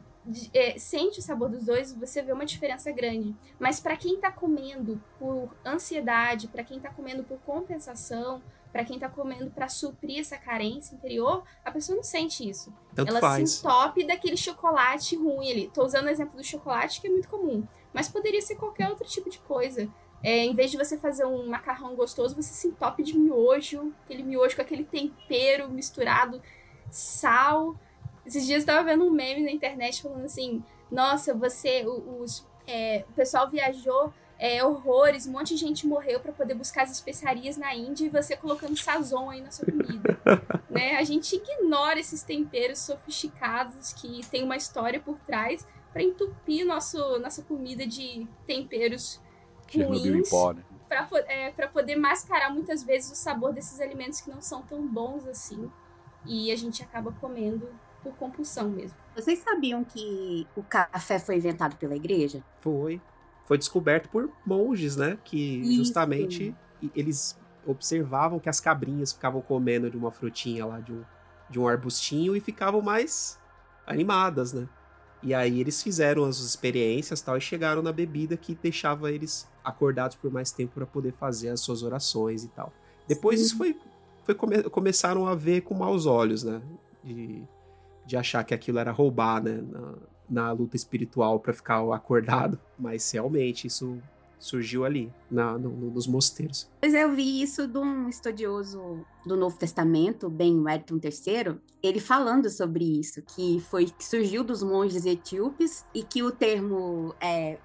é, sente o sabor dos dois, você vê uma diferença grande. Mas para quem tá comendo por ansiedade, para quem tá comendo por compensação, para quem tá comendo para suprir essa carência interior, a pessoa não sente isso. Tanto Ela faz. se entope daquele chocolate ruim ali. Tô usando o exemplo do chocolate, que é muito comum. Mas poderia ser qualquer outro tipo de coisa. É, em vez de você fazer um macarrão gostoso, você se entope de miojo, aquele miojo com aquele tempero misturado, sal. Esses dias eu tava vendo um meme na internet falando assim: nossa, você, os, é, o pessoal viajou é, horrores, um monte de gente morreu para poder buscar as especiarias na Índia e você colocando sazon aí na sua comida. né? A gente ignora esses temperos sofisticados que tem uma história por trás para entupir nosso, nossa comida de temperos Chernobyl em pó, né? Pra, é, pra poder mascarar muitas vezes o sabor desses alimentos que não são tão bons assim. E a gente acaba comendo por compulsão mesmo. Vocês sabiam que o café foi inventado pela igreja? Foi. Foi descoberto por monges, né? Que Isso. justamente eles observavam que as cabrinhas ficavam comendo de uma frutinha lá, de um, de um arbustinho, e ficavam mais animadas, né? E aí eles fizeram as experiências tal e chegaram na bebida que deixava eles acordados por mais tempo para poder fazer as suas orações e tal. Depois Sim. isso foi, foi come, começaram a ver com maus olhos, né? De, de achar que aquilo era roubar, né? Na, na luta espiritual para ficar acordado. Mas realmente isso surgiu ali, na, no, nos mosteiros. Pois eu vi isso de um estudioso do Novo Testamento, Ben Wellington III, ele falando sobre isso, que foi que surgiu dos monges etíopes e que o termo é,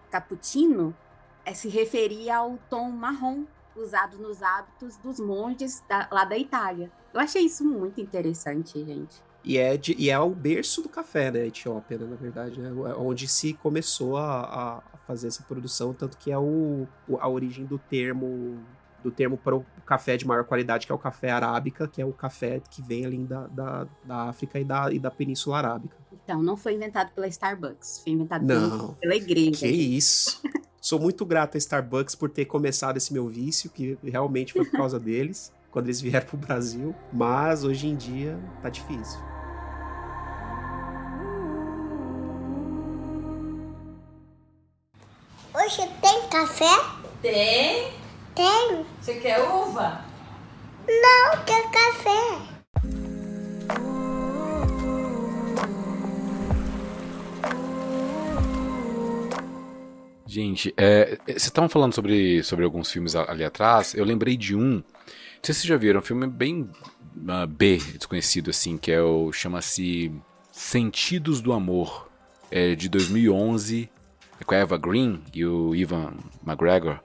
é, se referia ao tom marrom usado nos hábitos dos monges da, lá da Itália. Eu achei isso muito interessante, gente. E é, de, e é o berço do café, né, Etiópia, né, na verdade, né, é onde se começou a, a fazer essa produção, tanto que é o, a origem do termo do termo para o café de maior qualidade, que é o café arábica, que é o café que vem ali da, da, da África e da, e da Península Arábica. Então, não foi inventado pela Starbucks, foi inventado não, pela igreja. Que isso! Sou muito grato a Starbucks por ter começado esse meu vício, que realmente foi por causa deles, quando eles vieram para o Brasil, mas hoje em dia tá difícil. Hoje tem café? Tem. Tem. Você quer uva? Não, quer café. Gente, é, vocês estavam falando sobre, sobre alguns filmes ali atrás. Eu lembrei de um. Não sei se vocês já viram, um filme bem uh, B, desconhecido, assim, que é o. chama-se Sentidos do Amor. É de 2011 com a Eva Green e o Ivan McGregor.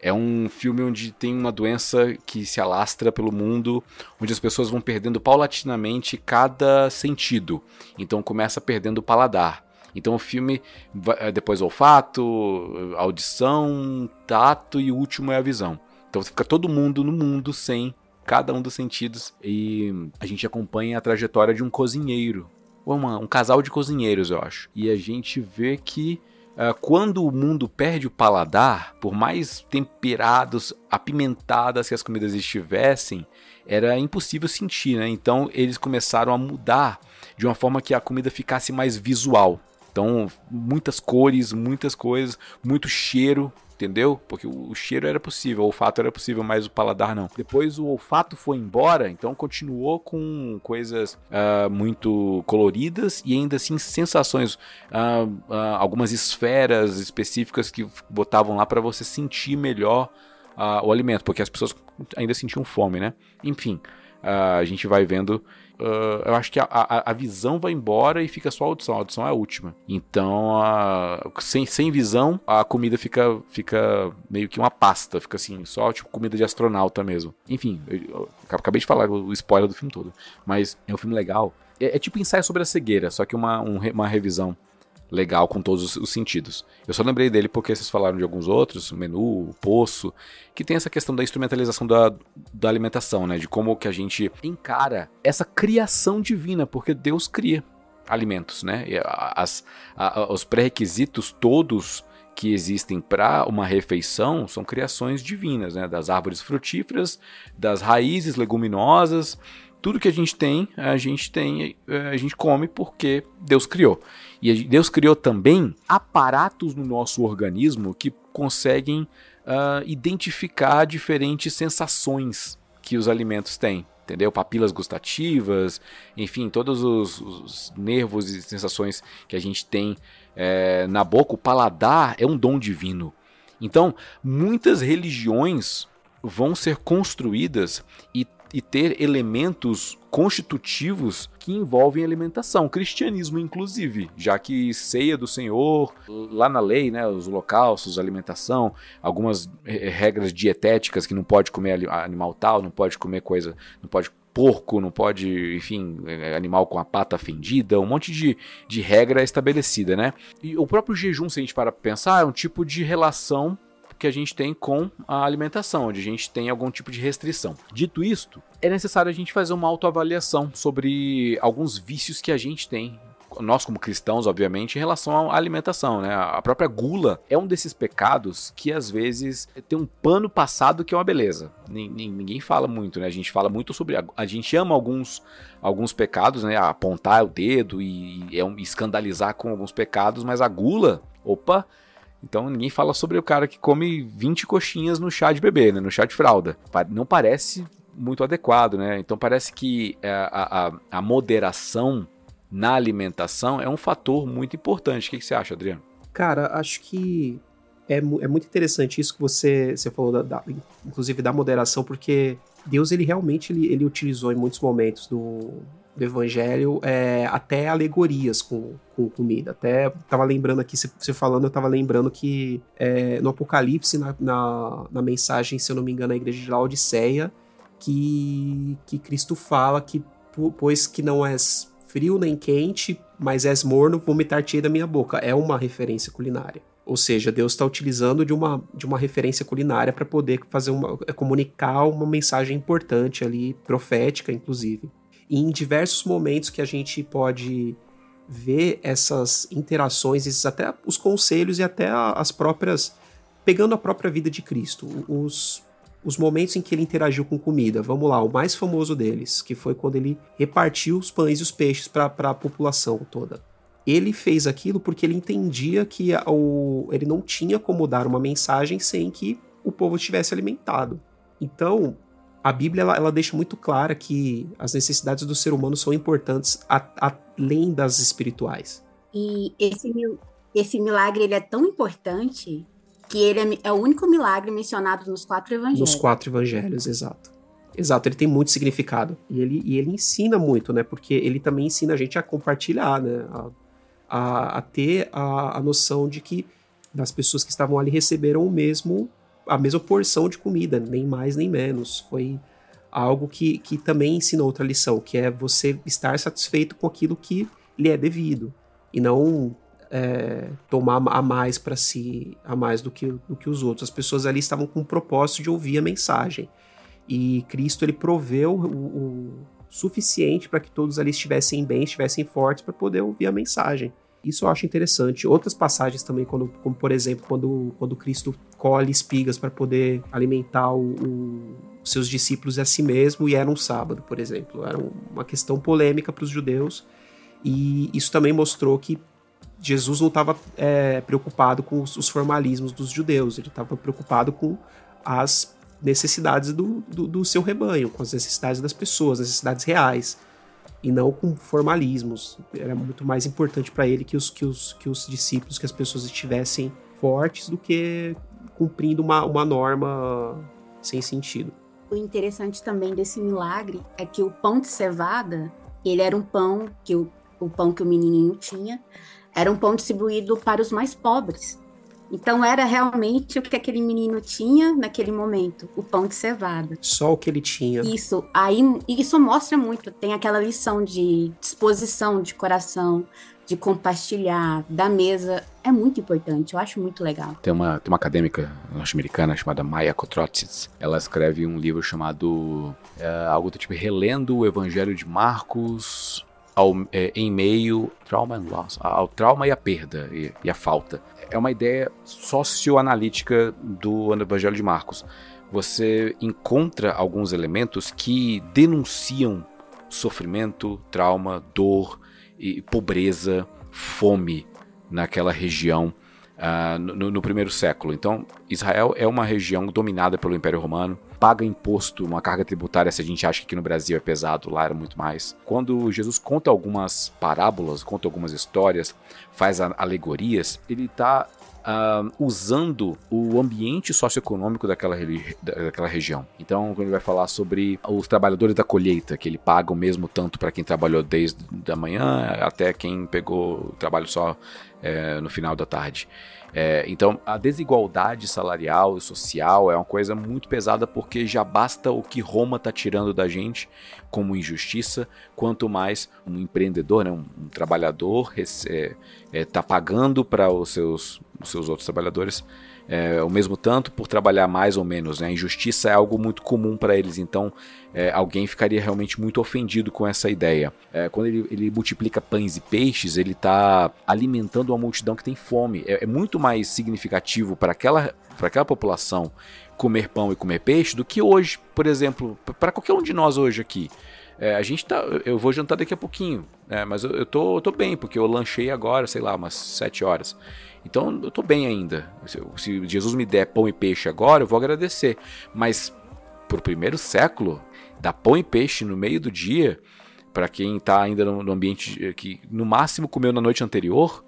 É um filme onde tem uma doença que se alastra pelo mundo, onde as pessoas vão perdendo paulatinamente cada sentido. Então começa perdendo o paladar. Então o filme, vai- depois olfato, audição, tato e o último é a visão. Então fica todo mundo no mundo sem cada um dos sentidos e a gente acompanha a trajetória de um cozinheiro, ou uma- um casal de cozinheiros, eu acho. E a gente vê que quando o mundo perde o paladar, por mais temperados, apimentadas que as comidas estivessem, era impossível sentir, né? Então eles começaram a mudar de uma forma que a comida ficasse mais visual. Então, muitas cores, muitas coisas, muito cheiro, entendeu? Porque o o cheiro era possível, o olfato era possível, mas o paladar não. Depois o olfato foi embora, então continuou com coisas ah, muito coloridas e ainda assim sensações, ah, ah, algumas esferas específicas que botavam lá para você sentir melhor o alimento, porque as pessoas ainda sentiam fome, né? Enfim, a gente vai vendo. Ah, eu acho que a, a, a visão vai embora e fica só a audição. A audição é a última. Então, ah, sem, sem visão, a comida fica, fica meio que uma pasta. Fica assim, só tipo comida de astronauta mesmo. Enfim, eu, eu acabei de falar o spoiler do filme todo. Mas é um filme legal. É, é tipo ensaio sobre a cegueira, só que uma, um uma revisão legal com todos os, os sentidos. Eu só lembrei dele porque vocês falaram de alguns outros, menu, poço, que tem essa questão da instrumentalização da, da alimentação, né? De como que a gente encara essa criação divina, porque Deus cria alimentos, né? As, a- os pré-requisitos todos que existem para uma refeição são criações divinas, né? Das árvores frutíferas, das raízes leguminosas, tudo que a gente tem, a gente tem, eh, a gente come porque Deus criou. E Deus criou também aparatos no nosso organismo que conseguem ah, identificar diferentes sensações que os alimentos têm. Entendeu? Papilas gustativas, enfim, todos os, os nervos e sensações que a gente tem eh, na boca. O paladar é um dom divino. Então, muitas religiões vão ser construídas e, e ter elementos constitutivos que envolvem alimentação, cristianismo inclusive, já que ceia do Senhor, lá na lei, né, os holocaustos, alimentação, algumas eh, regras dietéticas que não pode comer animal tal, não pode comer coisa, não pode porco, não pode, enfim, eh, animal com a pata fendida, um monte de, de regra estabelecida, né? E o próprio jejum, se a gente para pensar, é um tipo de relação que a gente tem com a alimentação, onde a gente tem algum tipo de restrição. Dito isto, é necessário a gente fazer uma autoavaliação sobre alguns vícios que a gente tem. Nós, como cristãos, obviamente, em relação à alimentação, né? A própria gula é um desses pecados que às vezes tem um pano passado que é uma beleza. Nin- nin- Ninguém fala muito, né? A gente fala muito sobre. A, gente ama alguns, alguns pecados, né? Apontar o dedo e, e é escandalizar com alguns pecados, mas a gula, opa, então ninguém fala sobre o cara que come 20 coxinhas no chá de bebê, né? No chá de fralda. Não parece muito adequado, né? Então parece que é, a, a- a moderação na alimentação é um fator muito importante. O que, que você acha, Adriano? Cara, acho que é, é muito interessante isso que você, você falou, da, da- inclusive da moderação, porque Deus, ele realmente ele, ele utilizou em muitos momentos do, do evangelho é, até alegorias com, com comida. Até tava lembrando aqui, você- falando, eu tava lembrando que é, no Apocalipse, na, na, na mensagem, se eu não me engano, na igreja de Laodiceia, que, que Cristo fala que, po- pois que não és frio nem quente, mas és morno, vomitar-te-ei da minha boca. É uma referência culinária. Ou seja, Deus está utilizando de uma, de uma referência culinária para poder fazer uma, comunicar uma mensagem importante ali, profética, inclusive. E em diversos momentos que a gente pode ver essas interações, esses até os conselhos e até as próprias. pegando a própria vida de Cristo. Os, os momentos em que ele interagiu com comida. Vamos lá, o mais famoso deles, que foi quando ele repartiu os pães e os peixes para a população toda. Ele fez aquilo porque ele entendia que o, ele não tinha como dar uma mensagem sem que o povo estivesse alimentado. Então, a Bíblia ela, ela deixa muito clara que as necessidades do ser humano são importantes a- além das espirituais. E esse, esse milagre ele é tão importante que ele é, é o único milagre mencionado nos quatro evangelhos. Nos quatro evangelhos, exato. Exato, ele tem muito significado. E ele, e ele ensina muito, né? Porque ele também ensina a gente a compartilhar, né? A, a, a ter a, a noção de que das pessoas que estavam ali receberam o mesmo a mesma porção de comida, nem mais nem menos. Foi algo que, que também ensina outra lição, que é você estar satisfeito com aquilo que lhe é devido e não é, tomar a mais para si, a mais do que, do que os outros. As pessoas ali estavam com o propósito de ouvir a mensagem e Cristo ele proveu o, o suficiente para que todos ali estivessem bem, estivessem fortes para poder ouvir a mensagem. Isso eu acho interessante. Outras passagens também, quando, como por exemplo, quando, quando Cristo colhe espigas para poder alimentar o, o, seus discípulos a si mesmo, e era um sábado, por exemplo. Era uma questão polêmica para os judeus, e isso também mostrou que Jesus não estava é, preocupado com os, os, formalismos dos judeus, ele estava preocupado com as necessidades do, do, do seu rebanho, com as necessidades das pessoas, as necessidades reais e não com formalismos. Era muito mais importante para ele que os, que, os, que os discípulos, que as pessoas estivessem fortes do que cumprindo uma, uma norma sem sentido. O interessante também desse milagre é que o pão de cevada, ele era um pão que o, o pão que o menininho tinha, era um pão distribuído para os mais pobres. Então era realmente o que aquele menino tinha naquele momento, o pão de cevada. Só o que ele tinha. Isso, aí isso mostra muito, tem aquela lição de disposição de coração, de compartilhar, da mesa, é muito importante, eu acho muito legal. Tem uma, tem uma acadêmica norte-americana chamada Maya Kotrotzis, ela escreve um livro chamado é, algo do tipo Relendo o Evangelho de Marcos ao, é, em meio trauma and loss, ao trauma e a perda e, e falta é uma ideia socioanalítica do Evangelho de Marcos. Você encontra alguns elementos que denunciam sofrimento, trauma, dor, e pobreza, fome naquela região uh, no, no, primeiro século. Então, Israel é uma região dominada pelo Império Romano, paga imposto, uma carga tributária, se a gente acha que aqui no Brasil é pesado, lá era muito mais. Quando Jesus conta algumas parábolas, conta algumas histórias, faz alegorias, ele está Uh, usando o ambiente socioeconômico daquela, daquela região. Então, quando ele vai falar sobre os trabalhadores da colheita, que ele paga o mesmo tanto para quem trabalhou desde a manhã até quem pegou trabalho só é, no final da tarde. É, então, a desigualdade salarial e social é uma coisa muito pesada porque já basta o que Roma está tirando da gente como injustiça, quanto mais um empreendedor, né, um, um trabalhador está é, é, tá pagando para os seus, os seus outros trabalhadores é, o mesmo tanto por trabalhar mais ou menos. Né? A injustiça é algo muito comum para eles, então é, alguém ficaria realmente muito ofendido com essa ideia. É, quando ele, ele, multiplica pães e peixes, ele está alimentando uma multidão que tem fome. É, é muito mais significativo para aquela, aquela população comer pão e comer peixe do que hoje, por exemplo, para qualquer um de nós hoje aqui. É, a gente tá. Eu vou jantar daqui a pouquinho, né? Mas eu, eu, tô, eu tô bem, porque eu lanchei agora, sei lá, umas 7 horas. Então eu tô bem ainda. Se, se Jesus me der pão e peixe agora, eu vou agradecer. Mas por primeiro século, dar pão e peixe no meio do dia, para quem está ainda no, no, ambiente que no máximo comeu na noite anterior,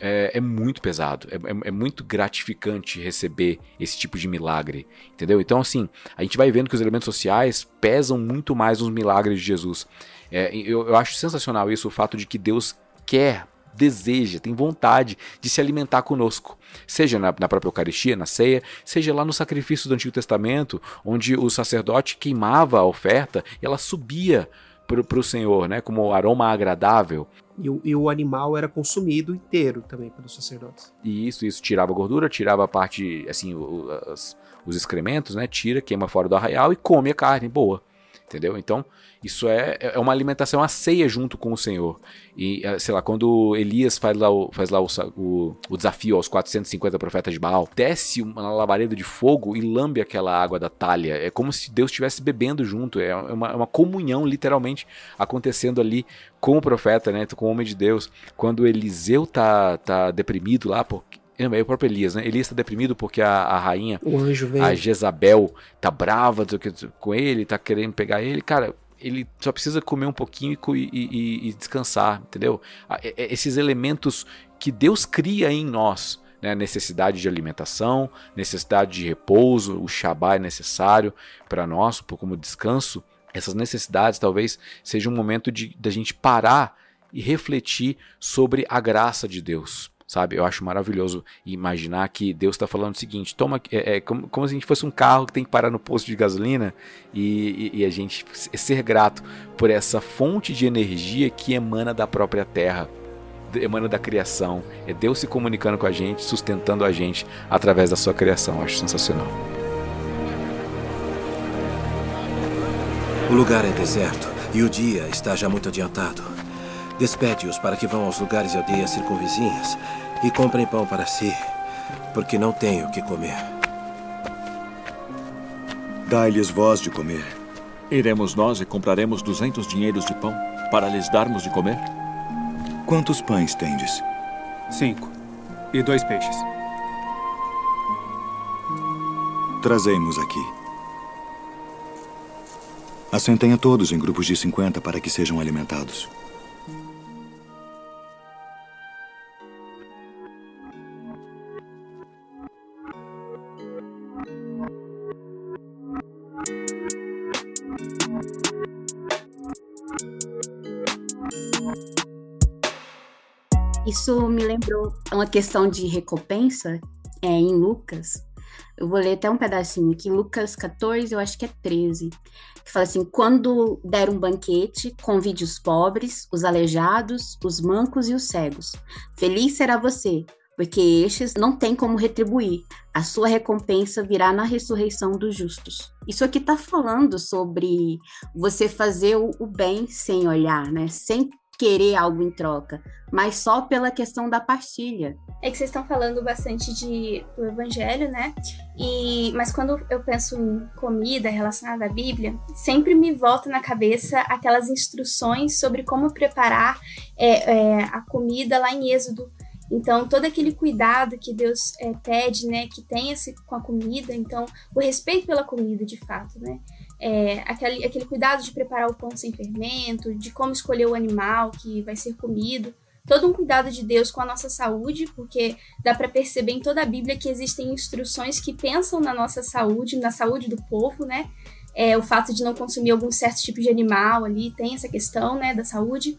é, é muito pesado. É, é, é, muito gratificante receber esse tipo de milagre, entendeu? Então, assim, a gente vai vendo que os elementos sociais pesam muito mais nos milagres de Jesus. É, eu, eu acho sensacional isso, o fato de que Deus quer deseja, tem vontade de se alimentar conosco. Seja na, na, própria Eucaristia, na ceia, seja lá no sacrifício do Antigo Testamento, onde o sacerdote queimava a oferta e ela subia para o Senhor, né, como aroma agradável. E o, e o, animal era consumido inteiro também pelos sacerdotes. E isso, isso. Tirava a gordura, tirava a parte, assim, os excrementos, né, tira, queima fora do arraial e come a carne. Boa entendeu? Então, isso é, é uma alimentação, uma ceia junto com o Senhor. E, eh, sei lá, quando Elias faz lá o, faz lá o, o, o desafio aos 450 profetas de Baal, desce uma labareda de fogo e lambe aquela água da talha. É como se Deus estivesse bebendo junto. É uma, é uma comunhão, literalmente, acontecendo ali com o profeta, né? Com o homem de Deus. Quando Eliseu tá, tá deprimido lá, porque é o próprio Elias, né? Elias está deprimido porque a, a rainha, o anjo vem. a Jezabel, tá brava com ele, tá querendo pegar ele. Cara, ele só precisa comer um pouquinho e, e, e descansar, entendeu? Esses elementos que Deus cria em nós, né? necessidade de alimentação, necessidade de repouso, o Shabá é necessário para nós, como descanso. Essas necessidades talvez seja um momento de da gente parar e refletir sobre a graça de Deus sabe? Eu acho maravilhoso imaginar que Deus está falando o seguinte: toma, é, é como, como, se a gente fosse um carro que tem que parar no posto de gasolina e, e, e, a gente ser grato por essa fonte de energia que emana da própria terra, emana da criação. É Deus se comunicando com a gente, sustentando a gente através da sua criação. Eu acho sensacional. O lugar é deserto e o dia está já muito adiantado. Despede-os para que vão aos lugares e aldeias circunvizinhas e comprem pão para si, porque não tenho o que comer. Dai-lhes voz de comer. Iremos nós e compraremos duzentos dinheiros de pão para lhes darmos de comer? Quantos pães tendes? Cinco. E dois peixes. Trazemos aqui. Assentem a todos em grupos de 50 para que sejam alimentados. Isso me lembrou uma questão de recompensa é, em Lucas. Eu vou ler até um pedacinho aqui, Lucas 14, eu acho que é 13, que fala assim: quando der um banquete, convide os pobres, os aleijados, os mancos e os cegos. Feliz será você, porque estes não têm como retribuir. A sua recompensa virá na ressurreição dos justos. Isso aqui está falando sobre você fazer o bem sem olhar, né? Sem querer algo em troca, mas só pela questão da partilha. É que vocês estão falando bastante de, do evangelho, né? E, mas quando eu penso em comida relacionada à Bíblia, sempre me volta na cabeça aquelas instruções sobre como preparar é, é, a comida lá em Êxodo. Então, todo aquele cuidado que Deus é, pede, né, que tenha com a comida, então, o respeito pela comida, de fato, né? É, aquele, aquele cuidado de preparar o pão sem fermento, de como escolher o animal que vai ser comido, todo um cuidado de Deus com a nossa saúde, porque dá para perceber em toda a Bíblia que existem instruções que pensam na nossa saúde, na saúde do povo, né? É, o fato de não consumir algum certo tipo de animal ali tem essa questão, né, da saúde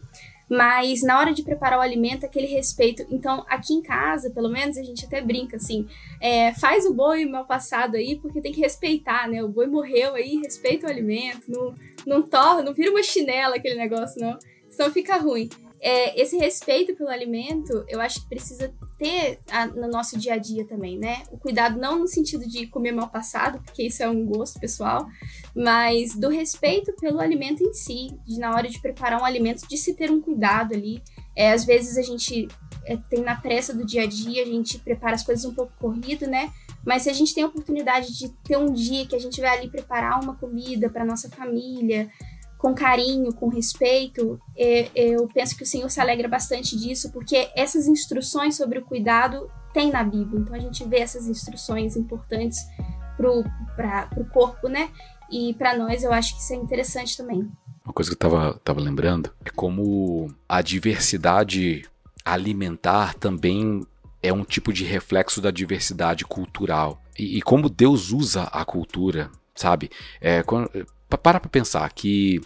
mas na hora de preparar o alimento, aquele respeito. Então, aqui em casa, pelo menos, a gente até brinca assim: é, faz o boi mal passado aí, porque tem que respeitar, né? O boi morreu aí, respeita o alimento, não, não torna, não vira uma chinela aquele negócio, não. Senão fica ruim é, esse respeito pelo alimento, eu acho que precisa ter a, no nosso dia a dia também, né? O cuidado não no sentido de comer mal passado, porque isso é um gosto pessoal, mas do respeito pelo alimento em si, de na hora de preparar um alimento, de se ter um cuidado ali. É, às vezes a gente é, tem na pressa do dia a dia, a gente prepara as coisas um pouco corrido, né? Mas se a gente tem a oportunidade de ter um dia que a gente vai ali preparar uma comida para nossa família, com carinho, com respeito, eu penso que o Senhor se alegra bastante disso, porque essas instruções sobre o cuidado tem na Bíblia. Então a gente vê essas instruções importantes para o corpo, né? E para nós eu acho que isso é interessante também. Uma coisa que eu tava, tava lembrando é como a diversidade alimentar também é um tipo de reflexo da diversidade cultural. E, e como Deus usa a cultura, sabe? É, quando, para para pensar que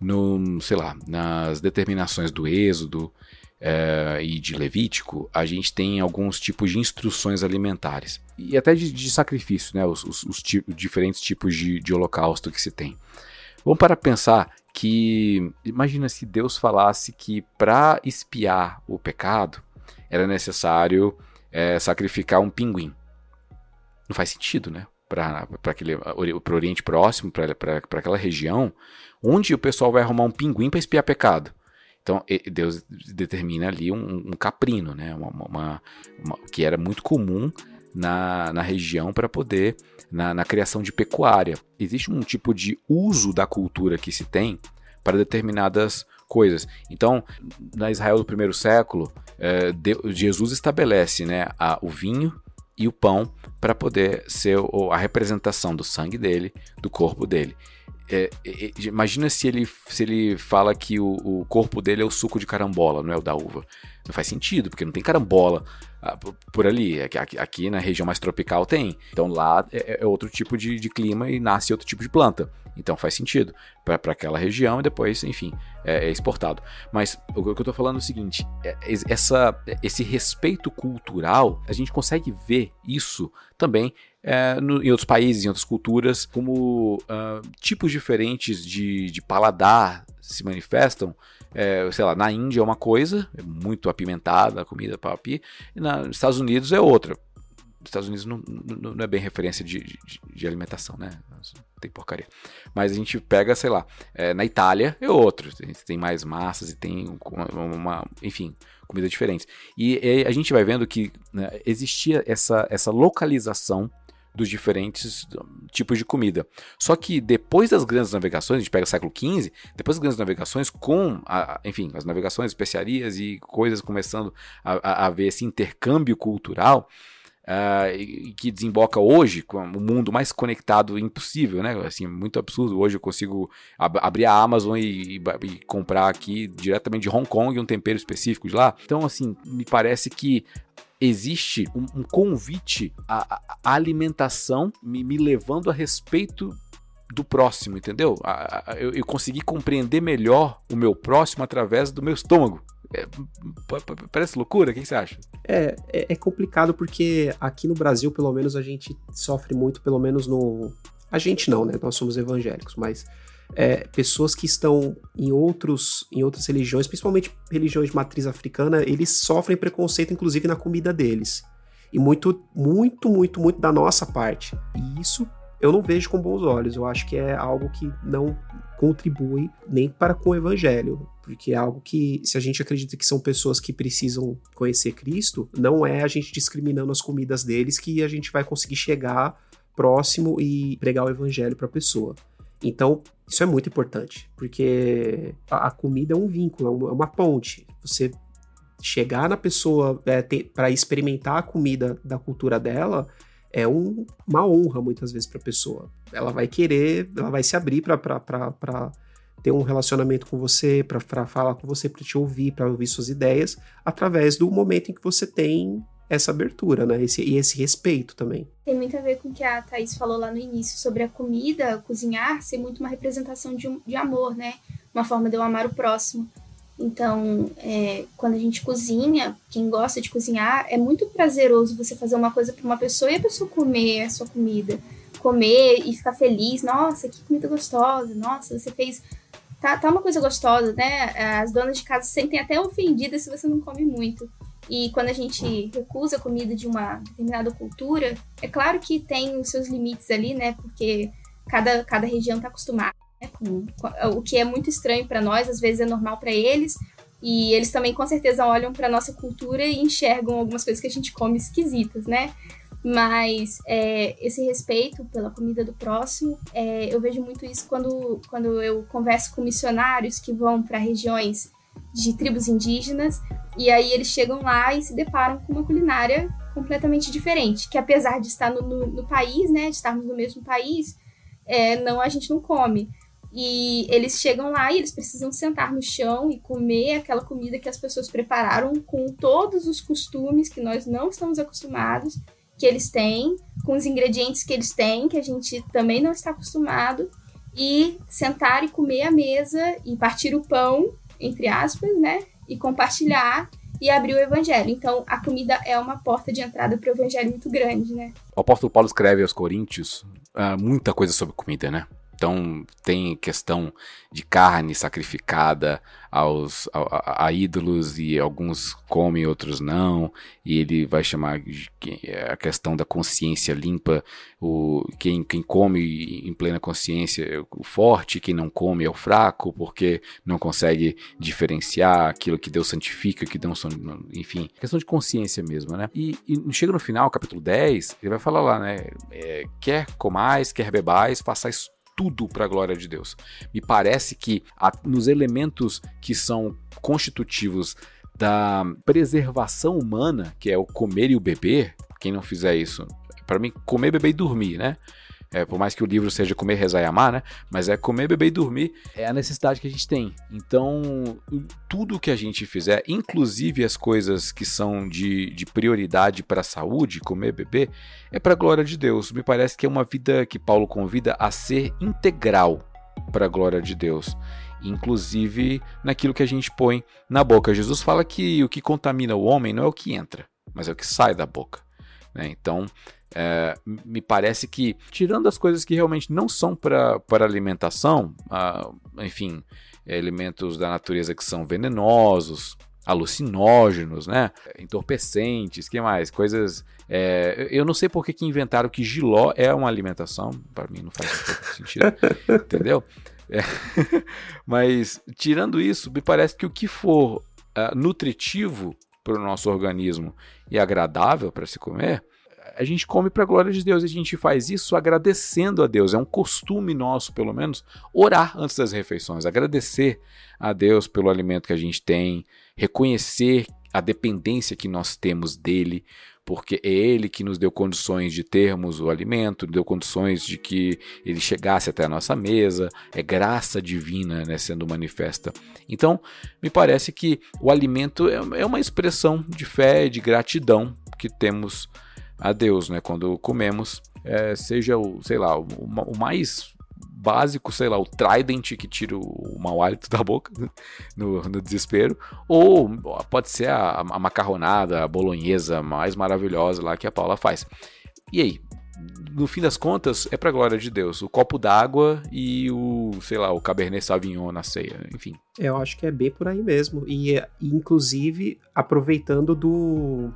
no, sei lá, nas determinações do Êxodo é, e de Levítico, a gente tem alguns tipos de instruções alimentares e até de, de sacrifício, né? Os, os, os diferentes tipos de, de holocausto que se tem. Vamos para pensar que imagina se Deus falasse que para espiar o pecado era necessário é, sacrificar um pinguim. Não faz sentido, né? Para o Oriente Próximo, para aquela região, onde o pessoal vai arrumar um pinguim para espiar pecado. Então Deus determina ali um, um caprino, né? Uma, uma, uma, que era muito comum na, na região para poder, na, na, criação de pecuária. Existe um tipo de uso da cultura que se tem para determinadas coisas. Então, na Israel do primeiro século, é, Deus, Jesus estabelece né, a, o vinho e o pão para poder ser a representação do sangue dele, do corpo dele. é, é, imagina se ele, se ele fala que o, o corpo dele é o suco de carambola, não é o da uva. Não faz sentido, porque não tem carambola por- por ali. Aqui, aqui- aqui na região mais tropical tem. Então lá é, é outro tipo de, de clima e nasce outro tipo de planta. Então faz sentido para aquela região e depois, enfim, é, é exportado. Mas o que eu tô falando é o seguinte: é- es- essa, esse respeito cultural, a gente consegue ver isso também é, no- em outros países, em outras culturas, como ah, tipos diferentes de, de paladar se manifestam. É, sei lá, na Índia é uma coisa, é muito apimentada a comida papi, e na- nos Estados Unidos é outra. Nos Estados Unidos não, não- não é bem referência de, de- de alimentação, né? Tem porcaria. Mas a gente pega, sei lá, é, na Itália é outro. Tem, tem mais massas e tem uma, uma- enfim, comidas diferentes. E, e a gente vai vendo que né, existia essa, essa localização dos diferentes hum, tipos de comida. Só que depois das grandes navegações, a gente pega o século XV, depois das grandes navegações, com, a- enfim, as navegações, especiarias e coisas começando a, a- a haver esse intercâmbio cultural, e que desemboca hoje com o mundo mais conectado impossível, né? Assim, muito absurdo. Hoje eu consigo ab- abrir a Amazon e, e e comprar aqui diretamente de Hong Kong um tempero específico de lá. Então, assim, me parece que existe um, um convite à, à- alimentação me, me levando a respeito do próximo, entendeu? Eu, eu consegui compreender melhor o meu próximo através do meu estômago. É, pa- pa- parece loucura? O que você acha? É, é, é complicado porque aqui no Brasil, pelo menos, a gente sofre muito, pelo menos no. A gente não, né? Nós somos evangélicos, mas é, pessoas que estão em, outros, em outras religiões, principalmente religiões de matriz africana, eles sofrem preconceito, inclusive, na comida deles. E muito, muito, muito, muito da nossa parte. E isso eu não vejo com bons olhos. Eu acho que é algo que não contribui nem para com o evangelho. Porque é algo que, se a gente acredita que são pessoas que precisam conhecer Cristo, não é a gente discriminando as comidas deles que a gente vai conseguir chegar próximo e pregar o evangelho para a pessoa. Então, isso é muito importante, porque a, a comida é um vínculo, é uma, é uma ponte. Você chegar na pessoa é, para experimentar a comida da cultura dela é um- uma honra muitas vezes para a pessoa. Ela vai querer, ela vai se abrir para ter um relacionamento com você, para falar com você, para te ouvir, para ouvir suas ideias, através do momento em que você tem essa abertura, né? Esse, e esse respeito também. Tem muito a ver com o que a Thaís falou lá no início sobre a comida, cozinhar ser muito uma representação de, de amor, né? Uma forma de eu amar o próximo. Então, é, quando a gente cozinha, quem gosta de cozinhar, é muito prazeroso você fazer uma coisa para uma pessoa e a pessoa comer a sua comida. Comer e ficar feliz. Nossa, que comida gostosa. Nossa, você fez. Tá, tá uma coisa gostosa, né? As donas de casa se sentem até ofendidas se você não come muito. E quando a gente recusa comida de uma determinada cultura, é claro que tem os seus limites ali, né? Porque cada, cada região tá acostumada né, com, com- o que é muito estranho para nós, às vezes é normal para eles. E eles também com certeza olham para nossa cultura e enxergam algumas coisas que a gente come esquisitas, né? Mas é, esse respeito pela comida do próximo, é, eu vejo muito isso quando, quando eu converso com missionários que vão para regiões de tribos indígenas e aí eles chegam lá e se deparam com uma culinária completamente diferente, que apesar de estar no, no- no país, né, de estarmos no mesmo país, é, não a gente não come. E eles chegam lá e eles precisam sentar no chão e comer aquela comida que as pessoas prepararam com todos os costumes que nós não estamos acostumados, que eles têm, com os ingredientes que eles têm, que a gente também não está acostumado, e sentar e comer à mesa e partir o pão, entre aspas, né? E compartilhar e abrir o evangelho. Então, a comida é uma porta de entrada para o evangelho muito grande, né? O apóstolo Paulo escreve aos Coríntios ah, muita coisa sobre comida, né? Então tem questão de carne sacrificada aos, a, a- ídolos e alguns comem, outros não. E ele vai chamar que- a questão da consciência limpa. O, quem, quem come em plena consciência é o forte, quem não come é o fraco, porque não consegue diferenciar aquilo que Deus santifica, que Deus, enfim, questão de consciência mesmo, né? E, e chega no final, capítulo 10, ele vai falar lá, né? é, quer comais, quer bebais, façais tudo para a glória de Deus. Me parece que a- nos elementos que são constitutivos da preservação humana, que é o comer e o beber, quem não fizer isso, para mim, comer, beber e dormir, né? É, por mais que o livro seja comer, rezar e amar, né? Mas é comer, beber e dormir. É a necessidade que a gente tem. Então, tudo que a gente fizer, inclusive as coisas que são de, de prioridade para a saúde, comer, beber, é para a glória de Deus. Me parece que é uma vida que Paulo convida a ser integral para a glória de Deus inclusive naquilo que a gente põe na boca. Jesus fala que o que contamina o homem não é o que entra, mas é o que sai da boca. Né? Então, é, me parece que, tirando as coisas que realmente não são para alimentação, ah, enfim, elementos da natureza que são venenosos, alucinógenos, né? entorpecentes, que mais? Coisas. É, eu não sei por que, que inventaram que giló é uma alimentação, para mim não faz sentido, entendeu? É. Mas, tirando isso, me parece que o que for uh, nutritivo para o nosso organismo e agradável para se comer, a gente come para a glória de Deus. E a gente faz isso agradecendo a Deus. É um costume nosso, pelo menos, orar antes das refeições, agradecer a Deus pelo alimento que a gente tem, reconhecer a dependência que nós temos dele, porque é Ele que nos deu condições de termos o alimento, deu condições de que ele chegasse até a nossa mesa, é graça divina né, sendo manifesta. Então, me parece que o alimento é, é uma expressão de fé, de gratidão que temos a Deus, né? Quando comemos, é, seja o, sei lá, o, o mais básico, sei lá, o Trident que tira o mau hálito da boca no, no desespero, ou pode ser a, a macarronada, a bolonhesa mais maravilhosa lá que a Paula faz. E aí, no fim das contas, é pra glória de Deus. O copo d'água e o, sei lá, o Cabernet Sauvignon na ceia, enfim. Eu acho que é bem por aí mesmo. E, inclusive, aproveitando do.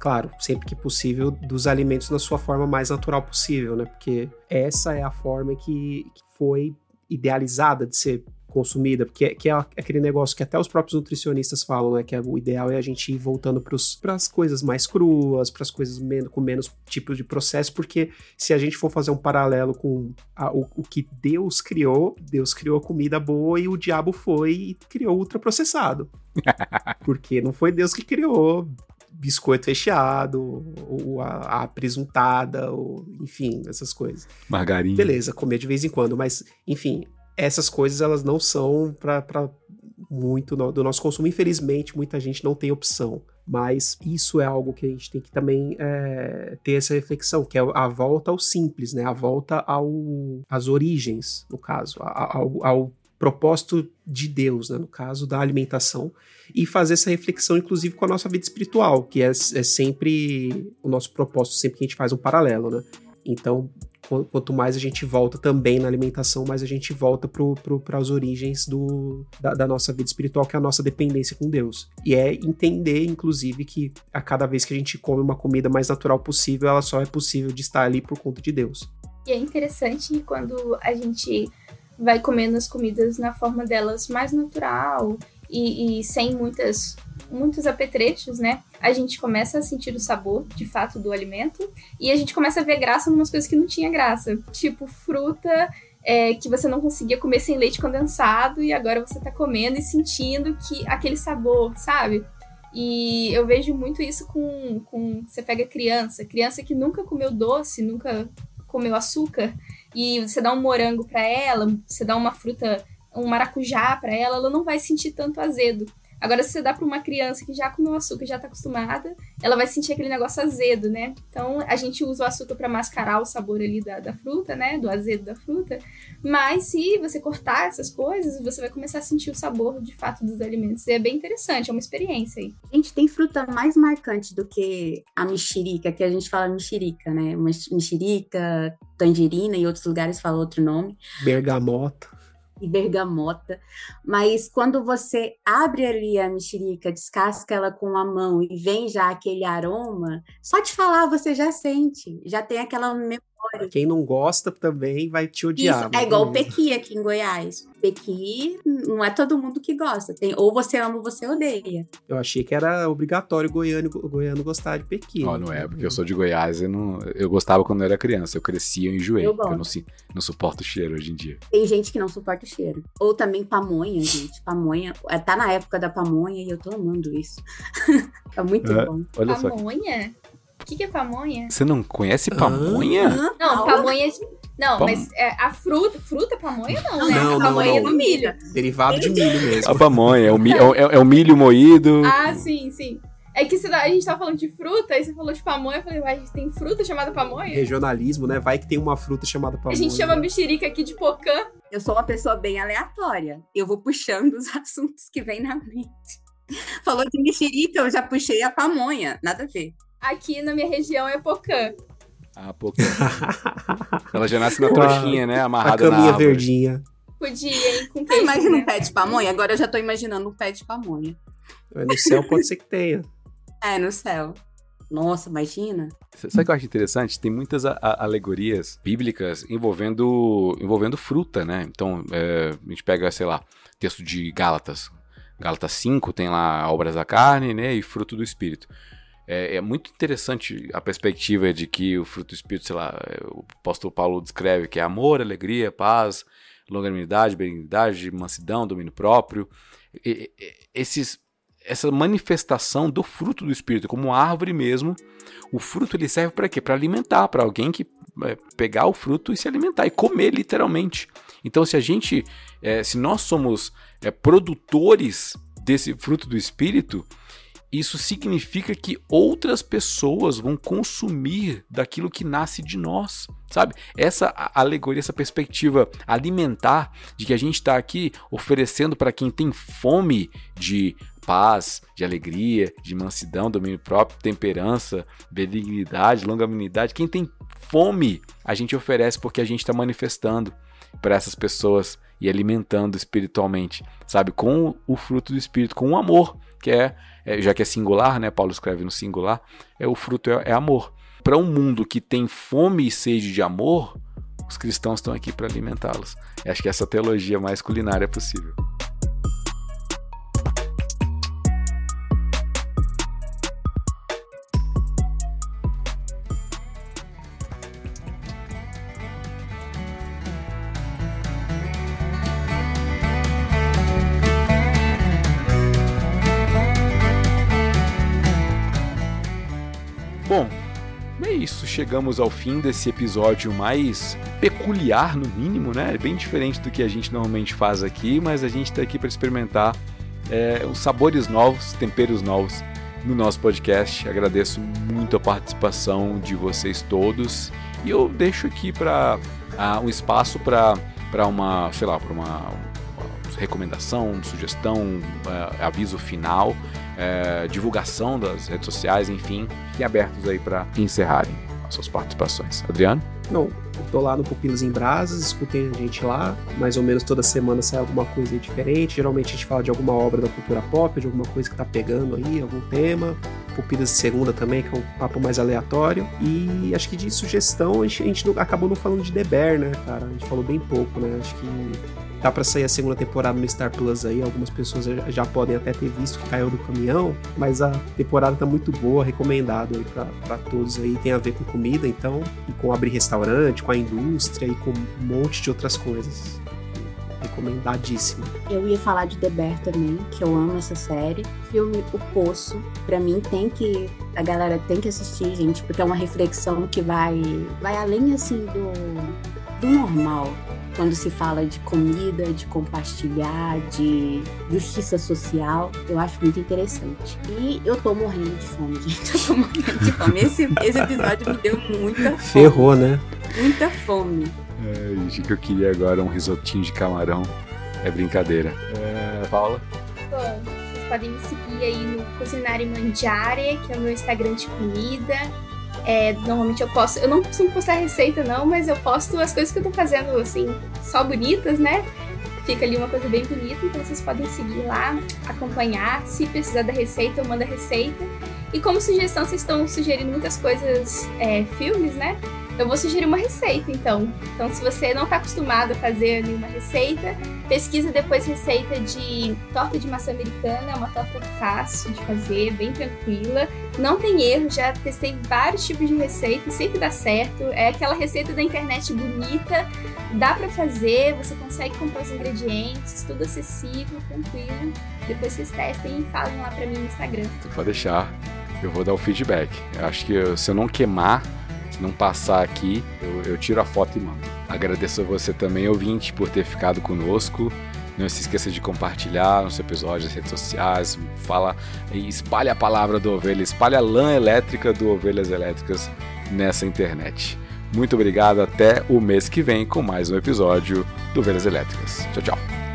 Claro, sempre que possível, dos alimentos na sua forma mais natural possível, né? Porque essa é a forma que foi idealizada de ser consumida, porque que é aquele negócio que até os próprios nutricionistas falam, né, que é, o ideal é a gente ir voltando para as coisas mais cruas, para as coisas menos, com menos tipos de processo, porque se a gente for fazer um paralelo com a, o, o, que Deus criou, Deus criou comida boa e o diabo foi e criou ultraprocessado. porque não foi Deus que criou biscoito recheado, ou a, a presuntada, ou enfim, essas coisas. Margarina. Beleza, comer de vez em quando, mas enfim, essas coisas elas não são para muito no, do nosso consumo. Infelizmente, muita gente não tem opção. Mas isso é algo que a gente tem que também é, ter essa reflexão, que é a volta ao simples, né? A volta ao, às origens, no caso, ao, ao propósito de Deus, né? no caso da alimentação, e fazer essa reflexão, inclusive, com a nossa vida espiritual, que é, é sempre o nosso propósito, sempre que a gente faz um paralelo, né? Então, quanto mais a gente volta também na alimentação, mais a gente volta para as origens do, da, da, nossa vida espiritual, que é a nossa dependência com Deus. E é entender, inclusive, que a cada vez que a gente come uma comida mais natural possível, ela só é possível de estar ali por conta de Deus. E é interessante quando a gente vai comendo as comidas na forma delas mais natural e, e sem muitas muitos apetrechos, né? A gente começa a sentir o sabor, de fato, do alimento e a gente começa a ver graça em umas coisas que não tinha graça. Tipo, fruta é, que você não conseguia comer sem leite condensado e agora você tá comendo e sentindo que aquele sabor, sabe? E eu vejo muito isso com, com você pega criança, criança que nunca comeu doce, nunca comeu açúcar, e você dá um morango para ela, você dá uma fruta, um maracujá para ela, ela não vai sentir tanto azedo. Agora, se você dá para uma criança que já comeu açúcar, já tá acostumada, ela vai sentir aquele negócio azedo, né? Então, a gente usa o açúcar para mascarar o sabor ali da, da fruta, né? Do azedo da fruta. Mas se você cortar essas coisas, você vai começar a sentir o sabor de fato dos alimentos. E é bem interessante, é uma experiência aí. Gente, tem fruta mais marcante do que a mexerica, que a gente fala mexerica, né? Mexerica, tangerina, e outros lugares falam outro nome. Bergamota e bergamota, mas quando você abre ali a mexerica, descasca ela com a mão e vem já aquele aroma, só de falar você já sente, já tem aquela memória. Quem não gosta também vai te odiar. Isso, é igual o pequi aqui em Goiás. Pequi não é todo mundo que gosta. Tem, ou você ama ou você odeia. Eu achei que era obrigatório goiano, goiano gostar de pequi. Oh, não é, porque eu sou de Goiás e não, eu gostava quando eu era criança. Eu crescia, eu enjoei. Eu, eu não, não suporto o cheiro hoje em dia. Tem gente que não suporta o cheiro. Ou também pamonha, gente. Pamonha. É, tá na época da pamonha e eu tô amando isso. é muito é, bom. Olha pamonha? Que, que é pamonha? Você não conhece pamonha? Não, pamonha é de... Não, Pam- mas é, a fruta... Fruta é pamonha não, né? Não, não, pamonha não. é do milho. Derivado de milho mesmo. A pamonha, é o, mi- é o- é o milho moído. Ah, sim, sim. É que você- a gente tava falando de fruta, aí você falou de pamonha, eu falei, uai, tem fruta chamada pamonha? Regionalismo, né? Vai que tem uma fruta chamada A pamonha. gente chama mexerica aqui de pocã. Eu sou uma pessoa bem aleatória. Eu vou puxando os assuntos que vem na mente. Falou de mexerica, eu já puxei a pamonha. Nada a ver. Aqui na minha região é pocã. Ah, pouco. Ela já nasce na trouxinha, né? Amarrada a na caminha árvore. verdinha. Podia, hein? Com queijo, imagina né? um pé de pamonha? Agora eu já tô imaginando um pé de pamonha. No céu pode ser que tenha. É, no céu. Nossa, imagina. Sabe o que eu acho interessante? Tem muitas a- a- alegorias bíblicas envolvendo, envolvendo fruta, né? Então, é, a gente pega, sei lá, texto de Gálatas. Gálatas 5 tem lá obras da carne, né? E fruto do Espírito. É, é muito interessante a perspectiva de que o fruto do Espírito, sei lá, é, o apóstolo Paulo descreve que é amor, alegria, paz, longanimidade, benignidade, mansidão, domínio próprio. E- e- esses, essa manifestação do fruto do Espírito, como árvore mesmo, o fruto ele serve para quê? Para alimentar, para alguém que é, pegar o fruto e se alimentar e comer literalmente. Então, se a gente, é, se nós somos é, produtores desse fruto do Espírito, isso significa que outras pessoas vão consumir daquilo que nasce de nós, sabe? Essa alegoria, essa perspectiva alimentar de que a gente está aqui oferecendo para quem tem fome de paz, de alegria, de mansidão, domínio próprio, temperança, benignidade, longanimidade. Quem tem fome, a gente oferece porque a gente está manifestando para essas pessoas e alimentando espiritualmente, sabe? Com o fruto do Espírito, com o amor, que é, é, já que é singular, né? Paulo escreve no singular, é o fruto é, é amor. Para um mundo que tem fome e sede de amor, os cristãos estão aqui para alimentá-los. Acho que essa teologia mais culinária é possível. Chegamos ao fim desse episódio mais peculiar, no mínimo, né? É bem diferente do que a gente normalmente faz aqui, mas a gente está aqui para experimentar é, os sabores novos, temperos novos no nosso podcast. Agradeço muito a participação de vocês todos e eu deixo aqui para um espaço para uma, sei lá, para uma, recomendação, sugestão, é, aviso final, é, divulgação das redes sociais, enfim, e abertos aí para encerrarem suas participações. Adriano? Não, tô lá no Pupilas em Brasas, escutem a gente lá. Mais ou menos toda semana sai alguma coisa diferente. Geralmente a gente fala de alguma obra da cultura pop, de alguma coisa que tá pegando aí, algum tema. Pupilas de segunda também, que é um papo mais aleatório. E acho que de sugestão, a gente, a gente acabou não falando de The Bear, né, cara? A gente falou bem pouco, né? Acho que tá pra sair a segunda temporada no Star Plus aí. Algumas pessoas já, podem até ter visto que caiu do caminhão, mas a temporada tá muito boa, recomendado aí pra todos aí. Tem a ver com comida, então, e com abrir restaurante, com a indústria e com um monte de outras coisas. Recomendadíssimo. Eu ia falar de The Bear também, que eu amo essa série. Filme O Poço, pra mim tem que a galera tem que assistir, gente, porque é uma reflexão que vai vai além assim do do normal. Quando se fala de comida, de compartilhar, de justiça social, eu acho muito interessante. E eu tô morrendo de fome, gente. Eu tô morrendo de fome. Esse, esse episódio me deu muita fome. Ferrou, né? Muita fome. É, gente, que eu queria agora um risotinho de camarão. É brincadeira. É, Paula? Bom, vocês podem me seguir aí no Culinária Mangiare, que é o meu Instagram de comida. É, normalmente eu posto, eu não costumo postar receita não, mas eu posto as coisas que eu tô fazendo assim, só bonitas, né? Fica ali uma coisa bem bonita, então vocês podem seguir lá, acompanhar. Se precisar da receita, eu mando a receita. E como sugestão, vocês estão sugerindo muitas coisas, é, filmes, né? Eu vou sugerir uma receita, então. Então, se você não está acostumado a fazer nenhuma receita, pesquisa depois receita de torta de maçã americana. É uma torta fácil de fazer, bem tranquila. Não tem erro, já testei vários tipos de receita sempre dá certo. É aquela receita da internet bonita, dá para fazer, você consegue comprar os ingredientes, tudo acessível, tranquilo. Depois vocês testem e falem lá para mim no Instagram. Pode deixar. eu vou dar o feedback. Eu acho que se eu não queimar, não passar aqui, eu, eu tiro a foto e mando. Agradeço a você também, ouvinte, por ter ficado conosco. Não se esqueça de compartilhar nos episódios nas redes sociais. Fala e espalhe a palavra do Ovelha, espalhe a lã elétrica do Ovelhas Elétricas nessa internet. Muito obrigado, até o mês que vem com mais um episódio do Ovelhas Elétricas. Tchau, tchau.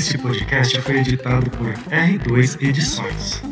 Este podcast foi editado por R2 Edições.